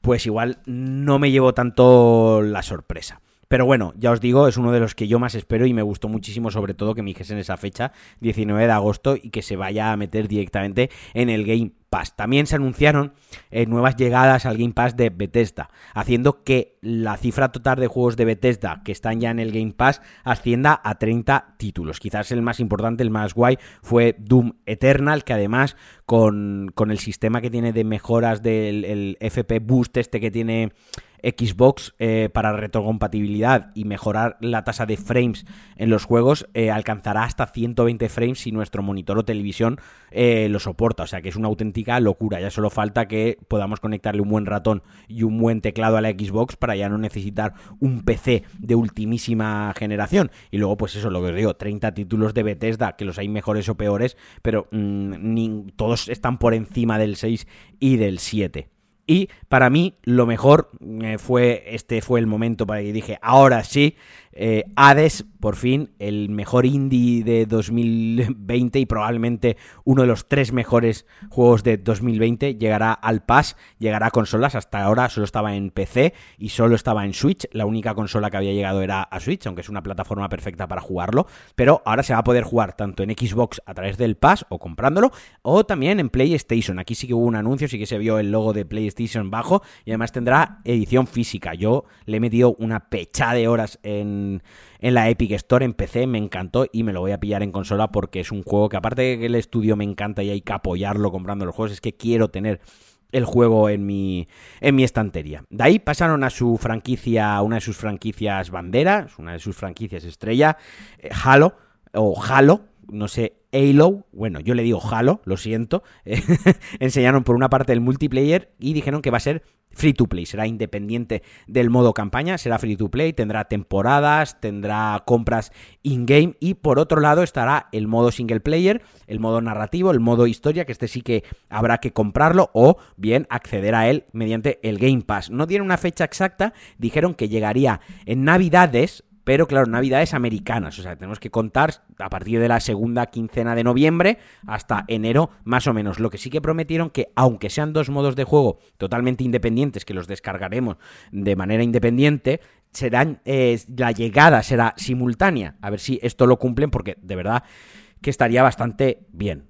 pues igual no me llevo tanto la sorpresa. Pero bueno, ya os digo, es uno de los que yo más espero y me gustó muchísimo, sobre todo que me dijesen esa fecha, 19 de agosto, y que se vaya a meter directamente en el Game Pass. También se anunciaron eh, nuevas llegadas al Game Pass de Bethesda, haciendo que la cifra total de juegos de Bethesda que están ya en el Game Pass ascienda a 30 títulos. Quizás el más importante, el más guay, fue Doom Eternal, que además con, con el sistema que tiene de mejoras del FP Boost este que tiene Xbox eh, para retrocompatibilidad y mejorar la tasa de frames en los juegos, eh, alcanzará hasta 120 frames si nuestro monitor o televisión eh, lo soporta. O sea que es una auténtica locura. Ya solo falta que podamos conectarle un buen ratón y un buen teclado a la Xbox para ya no necesitar un PC de ultimísima generación. Y luego, pues eso, lo que os digo, 30 títulos de Bethesda, que los hay mejores o peores, pero mm, todos están por encima del 6 y del 7. Y para mí lo mejor eh, fue, este fue el momento para que dije, ahora sí, eh, Hades, por fin, el mejor indie de 2020 y probablemente uno de los tres mejores juegos de 2020, llegará al Pass, llegará a consolas. Hasta ahora solo estaba en PC y solo estaba en Switch. La única consola que había llegado era a Switch, aunque es una plataforma perfecta para jugarlo. Pero ahora se va a poder jugar tanto en Xbox a través del Pass o comprándolo, o también en PlayStation. Aquí sí que hubo un anuncio, sí que se vio el logo de PlayStation bajo y además tendrá edición física. Yo le he metido una pecha de horas en en, la Epic Store en PC, me encantó y me lo voy a pillar en consola porque es un juego que aparte de que el estudio me encanta y hay que apoyarlo comprando los juegos, es que quiero tener el juego en mi, en mi estantería. De ahí pasaron a su franquicia, una de sus franquicias banderas, una de sus franquicias estrella, eh, Halo, o Halo, no sé, Halo, bueno, yo le digo Halo, lo siento, enseñaron por una parte el multiplayer y dijeron que va a ser free to play, será independiente del modo campaña, será free to play, tendrá temporadas, tendrá compras in-game y por otro lado estará el modo single player, el modo narrativo, el modo historia, que este sí que habrá que comprarlo o bien acceder a él mediante el Game Pass. No tiene una fecha exacta, dijeron que llegaría en Navidades, pero claro, Navidades americanas, o sea, tenemos que contar a partir de la segunda quincena de noviembre hasta enero más o menos. Lo que sí que prometieron que aunque sean dos modos de juego totalmente independientes, que los descargaremos de manera independiente, serán eh, la llegada será simultánea. A ver si esto lo cumplen porque de verdad que estaría bastante bien.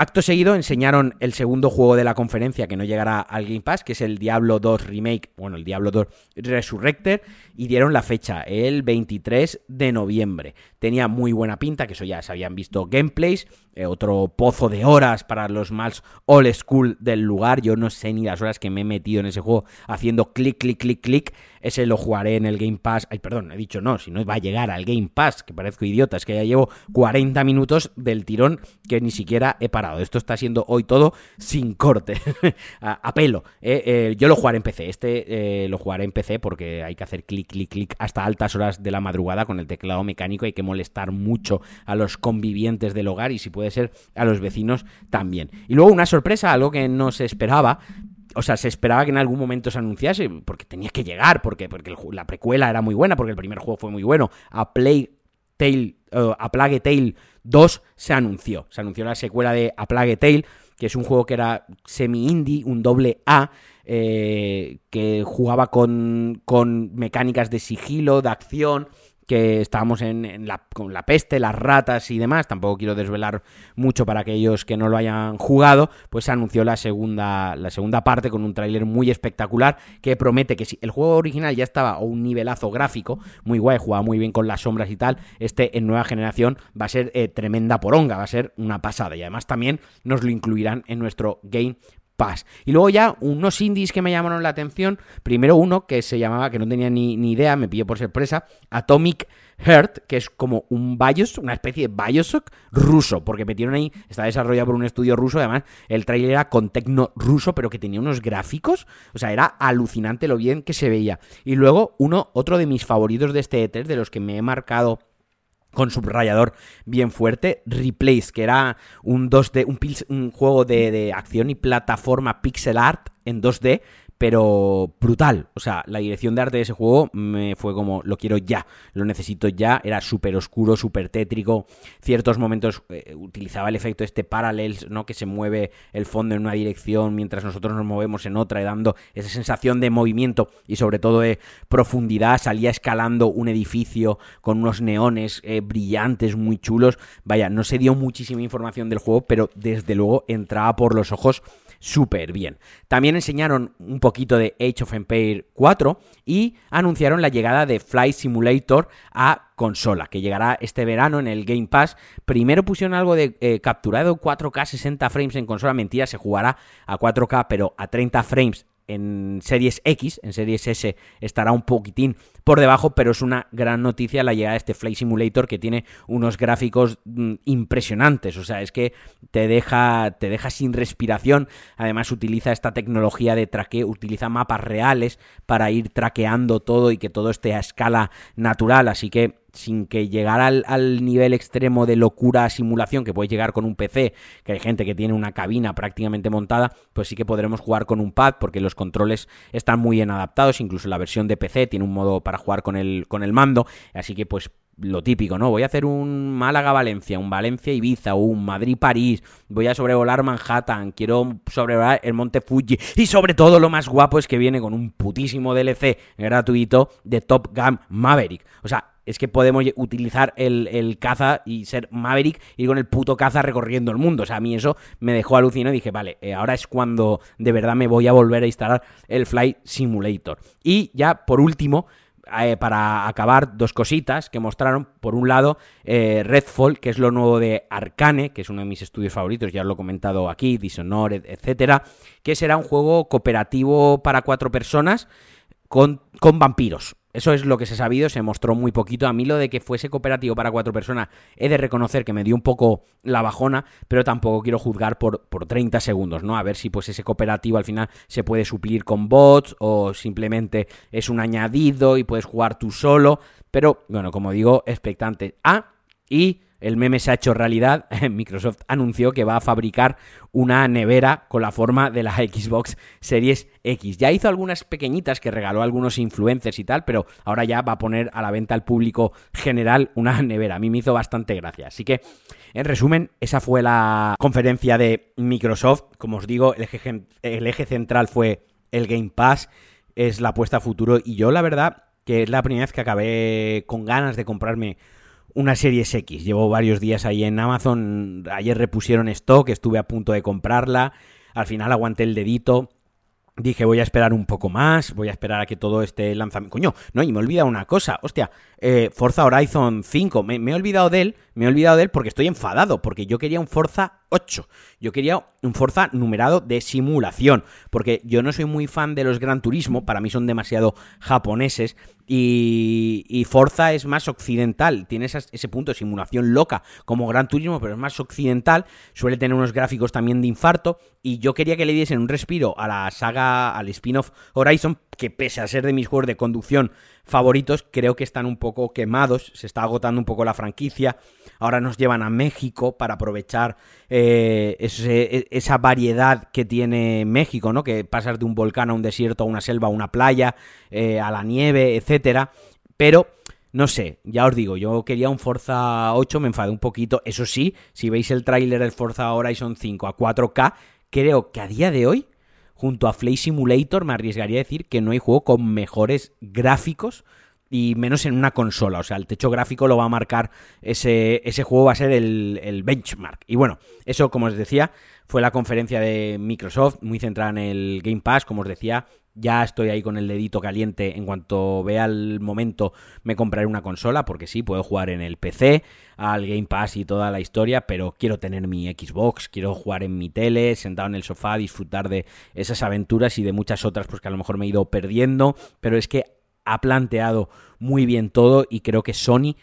Acto seguido enseñaron el segundo juego de la conferencia que no llegará al Game Pass, que es el Diablo 2 Remake, bueno, el Diablo 2 Resurrected, y dieron la fecha, el 23 de noviembre. Tenía muy buena pinta, que eso ya se habían visto gameplays, eh, otro pozo de horas para los más old school del lugar. Yo no sé ni las horas que me he metido en ese juego haciendo clic, clic, clic, clic. Ese lo jugaré en el Game Pass. Ay, perdón, he dicho no, si no va a llegar al Game Pass, que parezco idiota, es que ya llevo 40 minutos del tirón que ni siquiera he parado. Esto está siendo hoy todo sin corte, a, pelo. Eh, eh, yo lo jugaré en PC, este lo jugaré en PC porque hay que hacer clic, clic, clic hasta altas horas de la madrugada con el teclado mecánico. Hay que molestar mucho a los convivientes del hogar y si puede ser a los vecinos también. Y luego una sorpresa, algo que no se esperaba, o sea, se esperaba que en algún momento se anunciase, porque tenía que llegar, porque, porque la precuela era muy buena, porque el primer juego fue muy bueno. A Plague Tale, uh, a Plague Tale 2 se anunció. Se anunció la secuela de A Plague Tale, que es un juego que era semi-indie, un doble A, eh, que jugaba con, con mecánicas de sigilo, de acción que estábamos en, la, con la peste, las ratas y demás, tampoco quiero desvelar mucho para aquellos que no lo hayan jugado, pues se anunció la segunda, la segunda parte con un tráiler muy espectacular que promete que si el juego original ya estaba a un nivelazo gráfico, muy guay, jugaba muy bien con las sombras y tal, este en nueva generación va a ser eh, tremenda poronga, va a ser una pasada. Y además también nos lo incluirán en nuestro Game y luego ya unos indies que me llamaron la atención. Primero uno que se llamaba, que no tenía ni, idea, me pilló por sorpresa, Atomic Heart, que es como un Bioshock, una especie de Bioshock ruso, porque metieron ahí, está desarrollado por un estudio ruso, además el trailer era con tecno ruso, pero que tenía unos gráficos, o sea, era alucinante lo bien que se veía. Y luego uno, otro de mis favoritos de este E3, de los que me he marcado con subrayador bien fuerte, Replace, que era un 2D, un, un juego de, de, acción y plataforma pixel art en 2D, pero brutal. O sea, la dirección de arte de ese juego me fue como, lo quiero ya, lo necesito ya. Era súper oscuro, súper tétrico. Ciertos momentos eh, utilizaba el efecto este parallels, ¿no? Que se mueve el fondo en una dirección mientras nosotros nos movemos en otra, y dando esa sensación de movimiento y sobre todo de profundidad. Salía escalando un edificio con unos neones eh, brillantes, muy chulos. Vaya, no se dio muchísima información del juego, pero desde luego entraba por los ojos súper bien. También enseñaron un poquito de Age of Empire 4 y anunciaron la llegada de Flight Simulator a consola, que llegará este verano en el Game Pass. Primero pusieron algo de eh, capturado 4K 60 frames en consola, mentira, se jugará a 4K pero a 30 frames en Series X, en Series S estará un poquitín por debajo, pero es una gran noticia la llegada de este Flight Simulator que tiene unos gráficos mm, impresionantes, o sea, es que te deja, te deja sin respiración, además utiliza esta tecnología de traqueo, utiliza mapas reales para ir traqueando todo y que todo esté a escala natural, así que sin que llegara al, nivel extremo de locura simulación que puede llegar con un PC, que hay gente que tiene una cabina prácticamente montada, pues sí que podremos jugar con un pad porque los controles están muy bien adaptados, incluso la versión de PC tiene un modo para jugar con el, con el mando, así que pues lo típico, ¿no? Voy a hacer un Málaga-Valencia, un Valencia-Ibiza, un Madrid-París, voy a sobrevolar Manhattan, quiero sobrevolar el Monte Fuji y sobre todo lo más guapo es que viene con un putísimo DLC gratuito de Top Gun Maverick. O sea, es que podemos utilizar el, caza y ser Maverick, ir con el puto caza recorriendo el mundo. O sea, a mí eso me dejó alucinado y dije, vale, eh, ahora es cuando de verdad me voy a volver a instalar el Flight Simulator. Y ya por último, eh, para acabar, dos cositas que mostraron. Por un lado, eh, Redfall, que es lo nuevo de Arcane, que es uno de mis estudios favoritos, ya lo he comentado aquí, Dishonored, etcétera, que será un juego cooperativo para cuatro personas con, con vampiros. Eso es lo que se ha sabido, se mostró muy poquito. A mí lo de que fuese cooperativo para cuatro personas, he de reconocer que me dio un poco la bajona, pero tampoco quiero juzgar por, por 30 segundos, ¿no? A ver si pues ese cooperativo al final se puede suplir con bots o simplemente es un añadido y puedes jugar tú solo. Pero, bueno, como digo, expectante. Ah, y el meme se ha hecho realidad. Microsoft anunció que va a fabricar una nevera con la forma de la Xbox Series X. Ya hizo algunas pequeñitas que regaló a algunos influencers y tal, pero ahora ya va a poner a la venta al público general una nevera. A mí me hizo bastante gracia. Así que, en resumen, esa fue la conferencia de Microsoft. Como os digo, el eje, el eje central fue el Game Pass, es la apuesta a futuro y yo la verdad que es la primera vez que acabé con ganas de comprarme una serie X. Llevo varios días ahí en Amazon. Ayer repusieron stock, estuve a punto de comprarla. Al final aguanté el dedito. Dije, voy a esperar un poco más, voy a esperar a que todo este lanzamiento... Coño, no, y me he olvidado una cosa, hostia, eh, Forza Horizon 5, me, me, he olvidado de él, me he olvidado de él porque estoy enfadado, porque yo quería un Forza 8, yo quería un Forza numerado de simulación, porque yo no soy muy fan de los Gran Turismo, para mí son demasiado japoneses, y, Forza es más occidental, tiene ese punto de simulación loca como Gran Turismo, pero es más occidental, suele tener unos gráficos también de infarto, y yo quería que le diesen un respiro a la saga, al spin-off Horizon, que pese a ser de mis juegos de conducción favoritos, creo que están un poco quemados, se está agotando un poco la franquicia, ahora nos llevan a México para aprovechar eh, e, esa variedad que tiene México, ¿no? Que pasas de un volcán a un desierto, a una selva, a una playa, eh, a la nieve, etcétera, pero... No sé, ya os digo, yo quería un Forza 8, me enfadé un poquito. Eso sí, si veis el tráiler del Forza Horizon 5 a 4K, creo que a día de hoy junto a Flight Simulator me arriesgaría a decir que no hay juego con mejores gráficos y menos en una consola. O sea, el techo gráfico lo va a marcar ese, ese juego, va a ser el, el, benchmark. Y bueno, eso, como os decía, fue la conferencia de Microsoft, muy centrada en el Game Pass, como os decía. Ya estoy ahí con el dedito caliente. En cuanto vea el momento, me compraré una consola, porque sí, puedo jugar en el PC, al Game Pass y toda la historia, pero quiero tener mi Xbox, quiero jugar en mi tele, sentado en el sofá, disfrutar de esas aventuras y de muchas otras, pues que a lo mejor me he ido perdiendo. Pero es que ha planteado muy bien todo y creo que Sony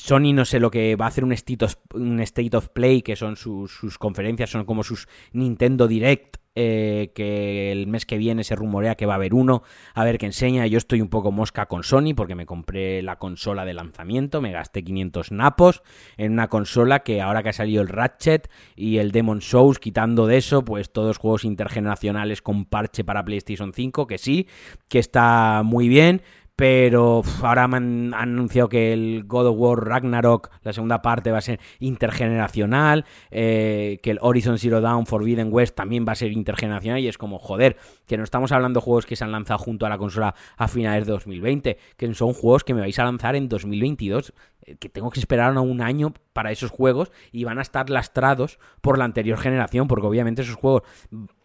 Sony no sé lo que va a hacer un State of, Play, que son sus, sus, conferencias, son como sus Nintendo Direct, eh, que el mes que viene se rumorea que va a haber uno, a ver qué enseña. Yo estoy un poco mosca con Sony porque me compré la consola de lanzamiento, me gasté 500 napos en una consola que ahora que ha salido el Ratchet y el Demon Souls, quitando de eso, pues todos juegos intergeneracionales con parche para PlayStation 5, que sí, que está muy bien pero ahora me han, anunciado que el God of War Ragnarok, la segunda parte, va a ser intergeneracional, eh, que el Horizon Zero Dawn Forbidden West también va a ser intergeneracional y es como, joder, que no estamos hablando de juegos que se han lanzado junto a la consola a finales de 2020, que son juegos que me vais a lanzar en 2022 eh, que tengo que esperar un año para esos juegos y van a estar lastrados por la anterior generación, porque obviamente esos juegos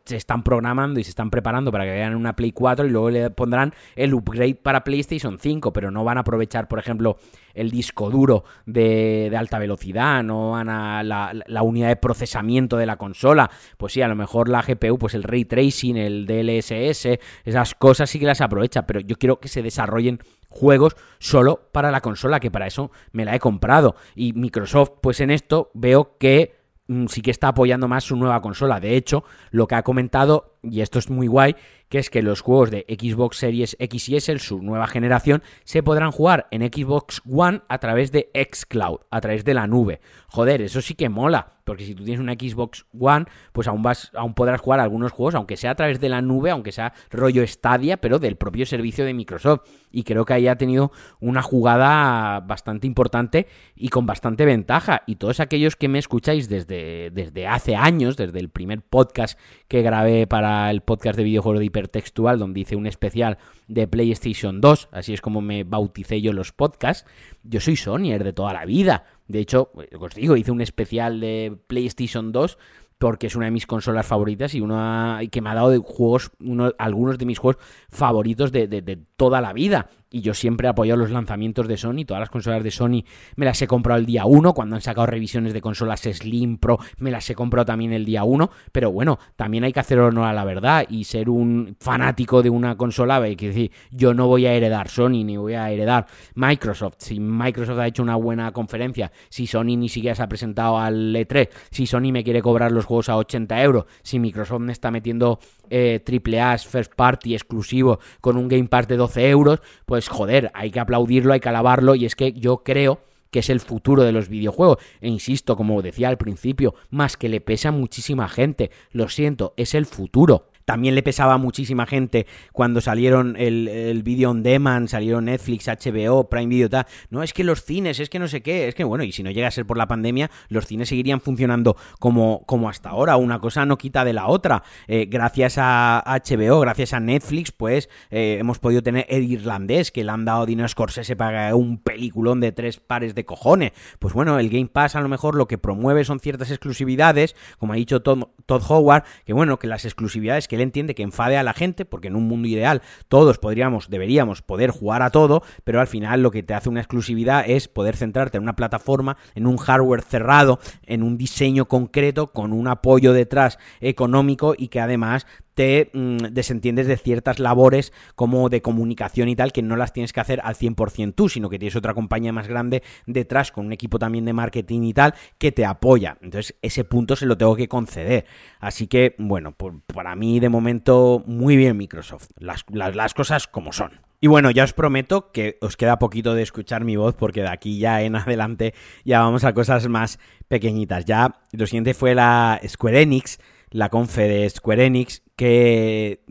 se están programando y se están preparando para que vean una Play 4 y luego le pondrán el upgrade para PlayStation 5, pero no van a aprovechar, por ejemplo, el disco duro de, alta velocidad, no van a la, la, unidad de procesamiento de la consola. Pues sí, a lo mejor la GPU, pues el ray tracing, el DLSS, esas cosas sí que las aprovecha, pero yo quiero que se desarrollen juegos solo para la consola, que para eso me la he comprado. Y Microsoft, pues en esto veo que sí que está apoyando más su nueva consola. De hecho, lo que ha comentado, y esto es muy guay, que es que los juegos de Xbox Series X y S, su nueva generación, se podrán jugar en Xbox One a través de xCloud, a través de la nube. Joder, eso sí que mola, porque si tú tienes una Xbox One, pues aún vas, aún podrás jugar algunos juegos, aunque sea a través de la nube, aunque sea rollo Stadia, pero del propio servicio de Microsoft. Y creo que ahí ha tenido una jugada bastante importante y con bastante ventaja. Y todos aquellos que me escucháis desde, desde hace años, desde el primer podcast que grabé para el podcast de videojuegos de hipertextual, donde hice un especial de PlayStation 2, así es como me bauticé yo los podcasts. Yo soy Sonyer de toda la vida. De hecho, os digo, hice un especial de PlayStation 2 porque es una de mis consolas favoritas y una que me ha dado de juegos, uno, algunos de mis juegos favoritos de, toda la vida. Y yo siempre he apoyado los lanzamientos de Sony, todas las consolas de Sony me las he comprado el día 1, cuando han sacado revisiones de consolas Slim Pro, me las he comprado también el día 1, pero bueno, también hay que hacer honor a la verdad y ser un fanático de una consola, hay que decir, yo no voy a heredar Sony ni voy a heredar Microsoft. Si Microsoft ha hecho una buena conferencia, si Sony ni siquiera se ha presentado al E3, si Sony me quiere cobrar los juegos a 80 euros, si Microsoft me está metiendo eh, triple A, first party, exclusivo, con un Game Pass de 12 euros, pues joder, hay que aplaudirlo, hay que alabarlo, y es que yo creo que es el futuro de los videojuegos. E insisto, como decía al principio, más que le pesa a muchísima gente, lo siento, es el futuro. También le pesaba a muchísima gente cuando salieron el, el video on demand, salieron Netflix, HBO, Prime Video, tal. No, es que los cines, es que no sé qué, es que bueno, y si no llega a ser por la pandemia, los cines seguirían funcionando como, como hasta ahora. Una cosa no quita de la otra. Eh, gracias a HBO, gracias a Netflix, pues eh, hemos podido tener el irlandés, que le han dado dinero a Scorsese para un peliculón de tres pares de cojones. Pues bueno, el Game Pass a lo mejor lo que promueve son ciertas exclusividades, como ha dicho Todd, Todd Howard, que bueno, que las exclusividades que él entiende que enfade a la gente, porque en un mundo ideal todos podríamos, deberíamos poder jugar a todo, pero al final lo que te hace una exclusividad es poder centrarte en una plataforma, en un hardware cerrado, en un diseño concreto, con un apoyo detrás económico y que además te mm, desentiendes de ciertas labores como de comunicación y tal, que no las tienes que hacer al 100% tú, sino que tienes otra compañía más grande detrás con un equipo también de marketing y tal que te apoya. Entonces ese punto se lo tengo que conceder. Así que, bueno, para mí de momento muy bien Microsoft. Las, las cosas como son. Y bueno, ya os prometo que os queda poquito de escuchar mi voz porque de aquí ya en adelante ya vamos a cosas más pequeñitas. Ya lo siguiente fue la Square Enix, la confe de Square Enix, que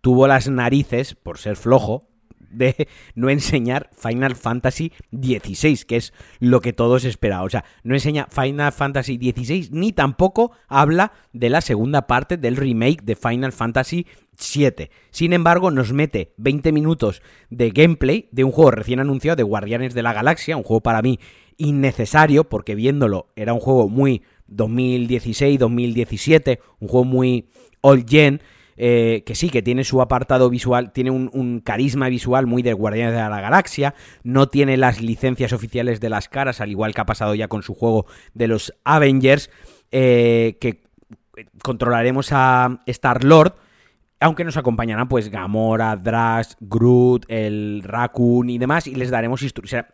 tuvo las narices, por ser flojo, de no enseñar Final Fantasy XVI, que es lo que todos esperaban. O sea, no enseña Final Fantasy XVI ni tampoco habla de la segunda parte del remake de Final Fantasy VII. Sin embargo, nos mete 20 minutos de gameplay de un juego recién anunciado de Guardianes de la Galaxia, un juego para mí innecesario porque viéndolo era un juego muy 2016-2017, un juego muy old gen eh, que sí, que tiene su apartado visual, tiene un, carisma visual muy de Guardianes de la Galaxia, no tiene las licencias oficiales de las caras, al igual que ha pasado ya con su juego de los Avengers, eh, que controlaremos a Star-Lord, aunque nos acompañarán pues Gamora, Drax, Groot, el Raccoon y demás, y les daremos instrucciones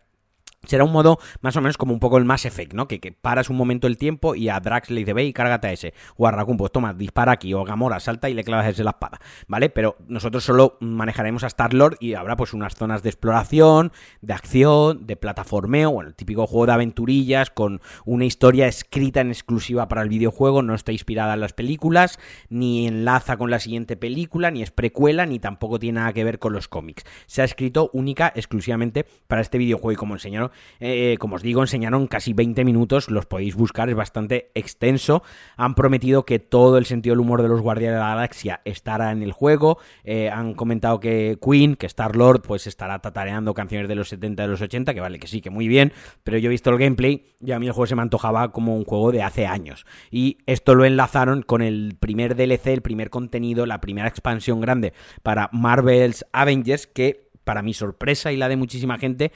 Será un modo más o menos como un poco el Mass Effect, ¿no? Que, paras un momento el tiempo y a Drax le dice, ve y cárgate a ese. O a Raccoon, pues toma, dispara aquí. O Gamora, salta y le clavas ese la espada, ¿vale? Pero nosotros solo manejaremos a Star-Lord y habrá pues unas zonas de exploración, de acción, de plataformeo, bueno, el típico juego de aventurillas con una historia escrita en exclusiva para el videojuego, no está inspirada en las películas, ni enlaza con la siguiente película, ni es precuela, ni tampoco tiene nada que ver con los cómics. Se ha escrito única, exclusivamente para este videojuego y como enseñaron eh, como os digo, enseñaron casi 20 minutos, los podéis buscar, es bastante extenso. Han prometido que todo el sentido del humor de los Guardianes de la Galaxia estará en el juego. Eh, han comentado que Queen, que Star-Lord, pues estará tatareando canciones de los 70 y de los 80, que vale, que sí, que muy bien, pero yo he visto el gameplay y a mí el juego se me antojaba como un juego de hace años. Y esto lo enlazaron con el primer DLC, el primer contenido, la primera expansión grande para Marvel's Avengers, que para mi sorpresa y la de muchísima gente,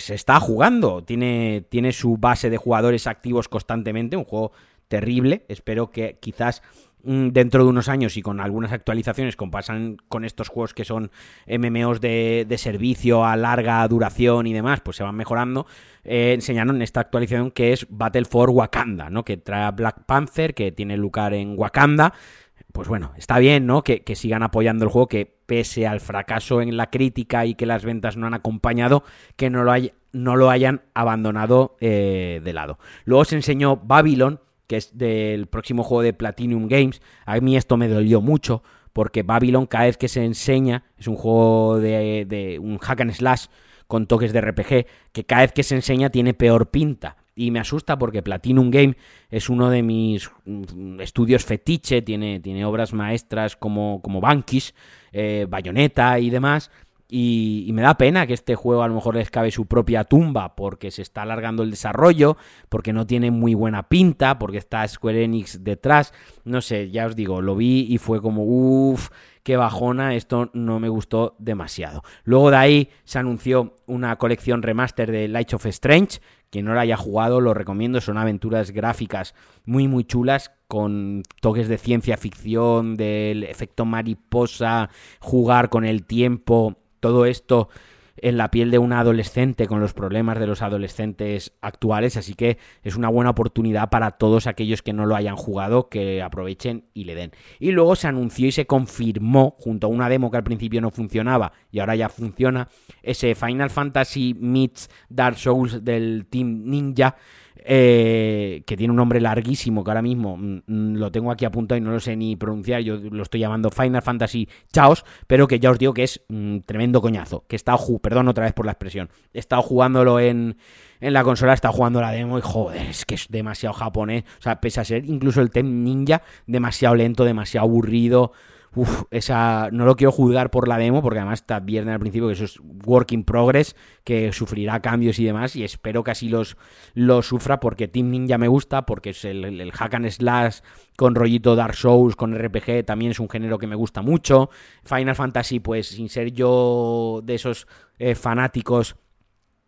se está jugando, tiene, tiene su base de jugadores activos constantemente, un juego terrible, espero que quizás mm, dentro de unos años y con algunas actualizaciones, como pasan con estos juegos que son MMOs de, servicio a larga duración y demás, pues se van mejorando. Eh, enseñaron esta actualización que es Battle for Wakanda, ¿no? Que trae a Black Panther, que tiene lugar en Wakanda pues bueno, está bien, ¿no? Que, sigan apoyando el juego, que pese al fracaso en la crítica y que las ventas no han acompañado, que no lo, no lo hayan abandonado eh, de lado. Luego se enseñó Babylon, que es del próximo juego de Platinum Games. A mí esto me dolió mucho, porque Babylon cada vez que se enseña, es un juego de, de un hack and slash con toques de RPG, que cada vez que se enseña tiene peor pinta y me asusta porque Platinum Game es uno de mis mm, estudios fetiche, tiene, tiene obras maestras como, como Bankish, eh, Bayonetta y demás. Y, me da pena que este juego a lo mejor les cabe su propia tumba porque se está alargando el desarrollo, porque no tiene muy buena pinta, porque está Square Enix detrás. No sé, ya os digo, lo vi y fue como, uff, qué bajona, esto no me gustó demasiado. Luego de ahí se anunció una colección remaster de Light of Strange, quien no la haya jugado, lo recomiendo. Son aventuras gráficas muy, muy chulas, con toques de ciencia ficción, del efecto mariposa, jugar con el tiempo, todo esto en la piel de un adolescente con los problemas de los adolescentes actuales, así que es una buena oportunidad para todos aquellos que no lo hayan jugado que aprovechen y le den. Y luego se anunció y se confirmó junto a una demo que al principio no funcionaba y ahora ya funciona ese Final Fantasy meets Dark Souls del Team Ninja eh, que tiene un nombre larguísimo que ahora mismo mm, mm, lo tengo aquí apuntado y no lo sé ni pronunciar, yo lo estoy llamando Final Fantasy Chaos, pero que ya os digo que es mm, tremendo coñazo, que he estado, perdón otra vez por la expresión, he estado jugándolo en, en la consola, he estado jugando la demo y joder, es que es demasiado japonés, o sea, pese a ser incluso el Tem Ninja, demasiado lento, demasiado aburrido, Uf, esa no lo quiero juzgar por la demo, porque además te advierten al principio que eso es work in progress, que sufrirá cambios y demás, y espero que así los, los sufra, porque Team Ninja me gusta, porque es el, el, hack and slash con rollito Dark Souls, con RPG, también es un género que me gusta mucho. Final Fantasy, pues sin ser yo de esos eh, fanáticos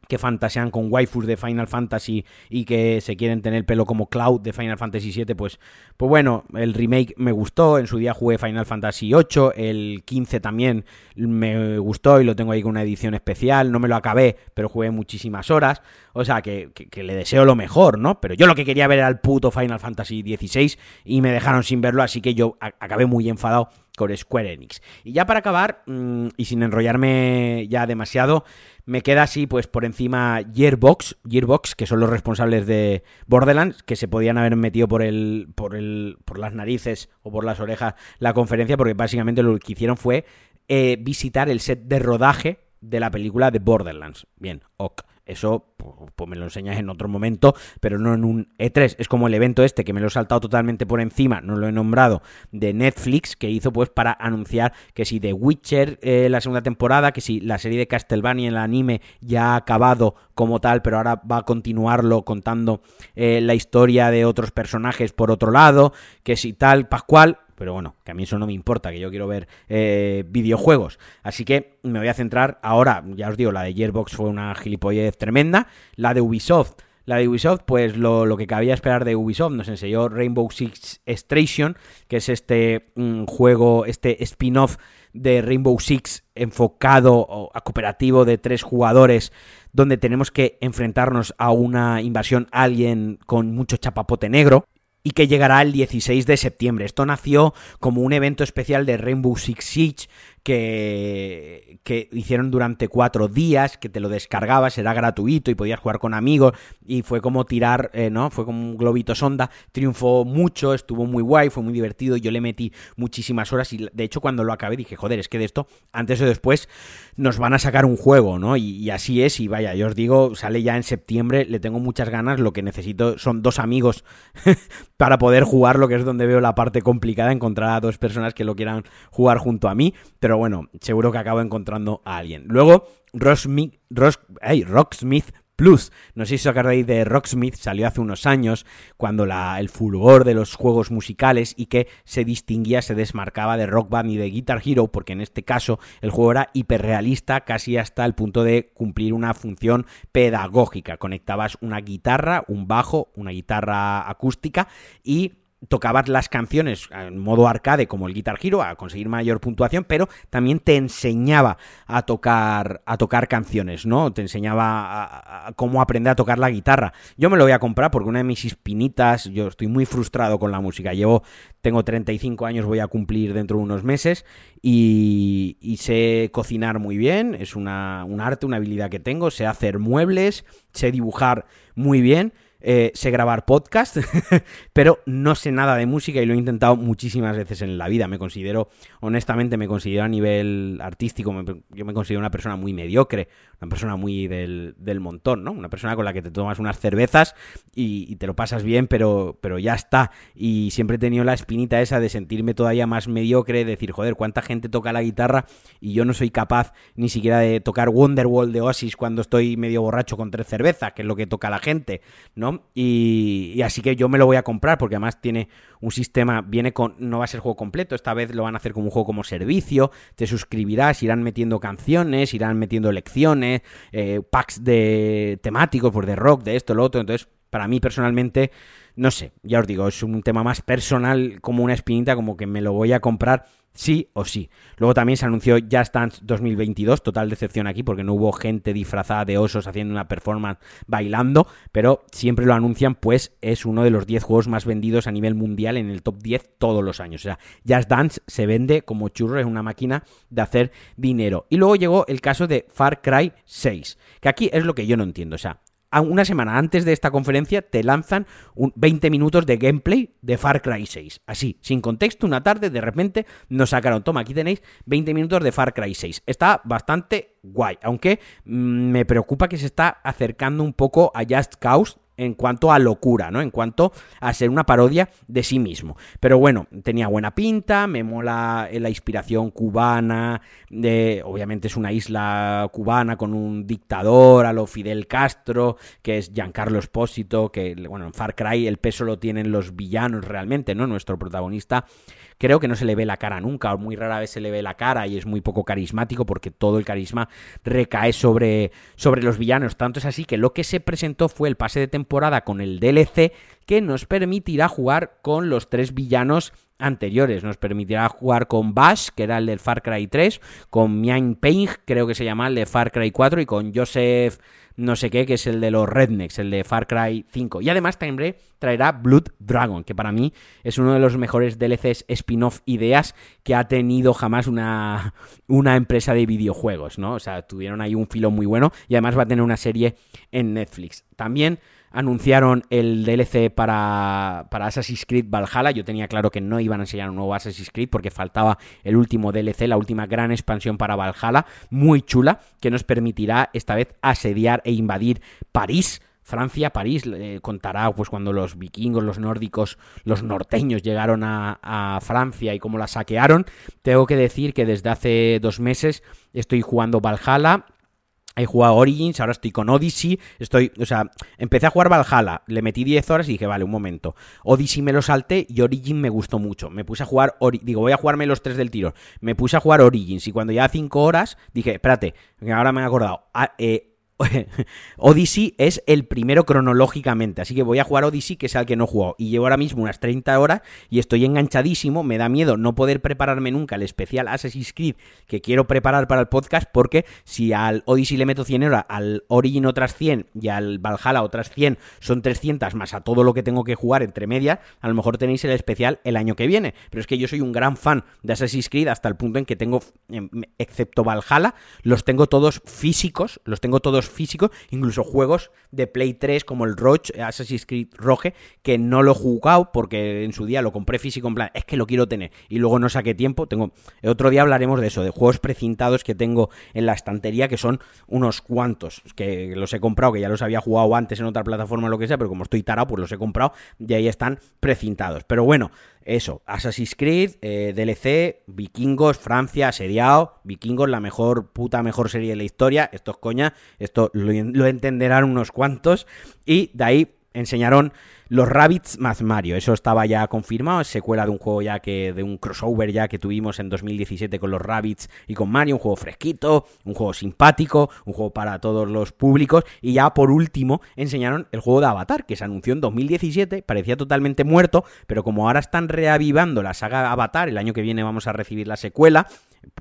que fantasean con waifus de Final Fantasy y que se quieren tener el pelo como Cloud de Final Fantasy VII, pues, pues bueno, el remake me gustó, en su día jugué Final Fantasy VIII, el 15 también me gustó y lo tengo ahí con una edición especial, no me lo acabé, pero jugué muchísimas horas, o sea que, que, le deseo lo mejor, ¿no? Pero yo lo que quería ver era el puto Final Fantasy XVI y me dejaron sin verlo, así que yo acabé muy enfadado con Square Enix. Y ya para acabar, mmm, y sin enrollarme ya demasiado, me queda así, pues por encima Gearbox, Gearbox, que son los responsables de Borderlands, que se podían haber metido por el, por el, por las narices o por las orejas la conferencia, porque básicamente lo que hicieron fue eh, visitar el set de rodaje de la película de Borderlands. Bien, ok. Eso pues me lo enseñas en otro momento, pero no en un E3. Es como el evento este que me lo he saltado totalmente por encima, no lo he nombrado, de Netflix, que hizo pues para anunciar que si The Witcher eh, la segunda temporada, que si la serie de Castlevania, el anime, ya ha acabado como tal, pero ahora va a continuarlo contando eh, la historia de otros personajes por otro lado, que si tal, Pascual, pero bueno, que a mí eso no me importa, que yo quiero ver eh, videojuegos. Así que me voy a centrar ahora, ya os digo, la de Gearbox fue una gilipollez tremenda, la de Ubisoft. La de Ubisoft, pues lo, lo, que cabía esperar de Ubisoft, nos enseñó Rainbow Six Extraction, que es este mm, juego, este spin-off de Rainbow Six enfocado a cooperativo de tres jugadores donde tenemos que enfrentarnos a una invasión alien con mucho chapapote negro y que llegará el 16 de septiembre. Esto nació como un evento especial de Rainbow Six Siege que, hicieron durante cuatro días, que te lo descargabas, era gratuito y podías jugar con amigos y fue como tirar, eh, ¿no? Fue como un globito sonda, triunfó mucho, estuvo muy guay, fue muy divertido, yo le metí muchísimas horas y de hecho cuando lo acabé dije, joder, es que de esto antes o después nos van a sacar un juego, ¿no? Y, y así es y vaya, yo os digo, sale ya en septiembre, le tengo muchas ganas, lo que necesito son dos amigos para poder jugar, lo que es donde veo la parte complicada, encontrar a dos personas que lo quieran jugar junto a mí, pero bueno, seguro que acabo encontrando a alguien. Luego, Rocksmith, Plus. No sé si os acordáis de Rocksmith, salió hace unos años, cuando el fulgor de los juegos musicales y que se distinguía, se desmarcaba de Rock Band y de Guitar Hero, porque en este caso el juego era hiperrealista, casi hasta el punto de cumplir una función pedagógica. Conectabas una guitarra, un bajo, una guitarra acústica y tocabas las canciones en modo arcade como el Guitar Hero a conseguir mayor puntuación, pero también te enseñaba a tocar a tocar canciones, ¿no? Te enseñaba a, cómo aprender a tocar la guitarra. Yo me lo voy a comprar porque una de mis espinitas, yo estoy muy frustrado con la música. Llevo tengo 35 años, voy a cumplir dentro de unos meses y, y sé cocinar muy bien, es una, un arte, una habilidad que tengo, sé hacer muebles, sé dibujar muy bien eh, sé grabar podcast, pero no sé nada de música y lo he intentado muchísimas veces en la vida. Me considero, honestamente, me considero a nivel artístico, me, yo me considero una persona muy mediocre, una persona muy del, del, montón, ¿no? Una persona con la que te tomas unas cervezas y, te lo pasas bien, pero, pero ya está. Y siempre he tenido la espinita esa de sentirme todavía más mediocre, decir, joder, cuánta gente toca la guitarra y yo no soy capaz ni siquiera de tocar Wonderwall de Oasis cuando estoy medio borracho con tres cervezas, que es lo que toca la gente, ¿no? Y, y, así que yo me lo voy a comprar porque además tiene un sistema, viene con, no va a ser juego completo, esta vez lo van a hacer como un juego como servicio, te suscribirás, irán metiendo canciones, irán metiendo lecciones, eh, packs de temáticos, pues de rock, de esto, lo otro, entonces para mí personalmente, no sé, ya os digo, es un tema más personal como una espinita, como que me lo voy a comprar sí o sí. Luego también se anunció Just Dance 2022, total decepción aquí porque no hubo gente disfrazada de osos haciendo una performance bailando, pero siempre lo anuncian pues es uno de los 10 juegos más vendidos a nivel mundial en el top 10 todos los años. O sea, Just Dance se vende como churro, es una máquina de hacer dinero. Y luego llegó el caso de Far Cry 6, que aquí es lo que yo no entiendo, o sea, una semana antes de esta conferencia te lanzan un 20 minutos de gameplay de Far Cry 6. Así, sin contexto, una tarde de repente nos sacaron, toma, aquí tenéis 20 minutos de Far Cry 6. Está bastante guay, aunque mmm, me preocupa que se está acercando un poco a Just Cause en cuanto a locura, ¿no? En cuanto a ser una parodia de sí mismo. Pero bueno, tenía buena pinta, me mola la inspiración cubana, de, obviamente es una isla cubana con un dictador a lo Fidel Castro, que es Giancarlo Espósito, que bueno, en Far Cry el peso lo tienen los villanos realmente, ¿no? Nuestro protagonista creo que no se le ve la cara nunca, o muy rara vez se le ve la cara y es muy poco carismático porque todo el carisma recae sobre, sobre los villanos. Tanto es así que lo que se presentó fue el pase de temporada con el DLC que nos permitirá jugar con los tres villanos anteriores. Nos permitirá jugar con Bash, que era el del Far Cry 3, con Mian Peng, creo que se llama el de Far Cry 4, y con Joseph no sé qué, que es el de los Rednecks, el de Far Cry 5. Y además también traerá Blood Dragon, que para mí es uno de los mejores DLCs spin-off ideas que ha tenido jamás una, una empresa de videojuegos, ¿no? O sea, tuvieron ahí un filo muy bueno y además va a tener una serie en Netflix. También anunciaron el DLC para, para Assassin's Creed Valhalla. Yo tenía claro que no iban a enseñar un nuevo Assassin's Creed porque faltaba el último DLC, la última gran expansión para Valhalla, muy chula, que nos permitirá esta vez asediar e invadir París. Francia, París, contará pues cuando los vikingos, los nórdicos, los norteños llegaron a, a, Francia y cómo la saquearon. Tengo que decir que desde hace dos meses estoy jugando Valhalla, He jugado Origins, ahora estoy con Odyssey. Estoy, o sea, empecé a jugar Valhalla, le metí 10 horas y dije, vale, un momento. Odyssey me lo salté y Origins me gustó mucho. Me puse a jugar, digo, voy a jugarme los tres del tiro. Me puse a jugar Origins y cuando ya 5 horas dije, espérate, ahora me he acordado. Ah, eh, Odyssey es el primero cronológicamente, así que voy a jugar Odyssey, que es el que no juego. Y llevo ahora mismo unas 30 horas y estoy enganchadísimo. Me da miedo no poder prepararme nunca el especial Assassin's Creed que quiero preparar para el podcast, porque si al Odyssey le meto 100 horas, al Origin otras 100 y al Valhalla otras 100, son 300 más a todo lo que tengo que jugar entre medias, a lo mejor tenéis el especial el año que viene. Pero es que yo soy un gran fan de Assassin's Creed hasta el punto en que tengo, em, excepto Valhalla, los tengo todos físicos, los tengo todos físico, incluso juegos de Play 3 como el Roach, Assassin's Creed Rogue, que no lo he jugado porque en su día lo compré físico en plan, es que lo quiero tener y luego no saqué tiempo, tengo otro día hablaremos de eso, de juegos precintados que tengo en la estantería que son unos cuantos, que los he comprado, que ya los había jugado antes en otra plataforma o lo que sea, pero como estoy tarado, pues los he comprado y ahí están precintados. Pero bueno, eso, Assassin's Creed, eh, DLC, Vikingos, Francia, asediado, Vikingos, la mejor, puta mejor serie de la historia, esto es coña, esto lo, lo entenderán unos cuantos, y de ahí enseñaron los Rabbits más Mario, eso estaba ya confirmado, es secuela de un juego ya que, de un crossover ya que tuvimos en 2017 con los Rabbits y con Mario, un juego fresquito, un juego simpático, un juego para todos los públicos, y ya por último enseñaron el juego de Avatar, que se anunció en 2017, parecía totalmente muerto, pero como ahora están reavivando la saga Avatar, el año que viene vamos a recibir la secuela,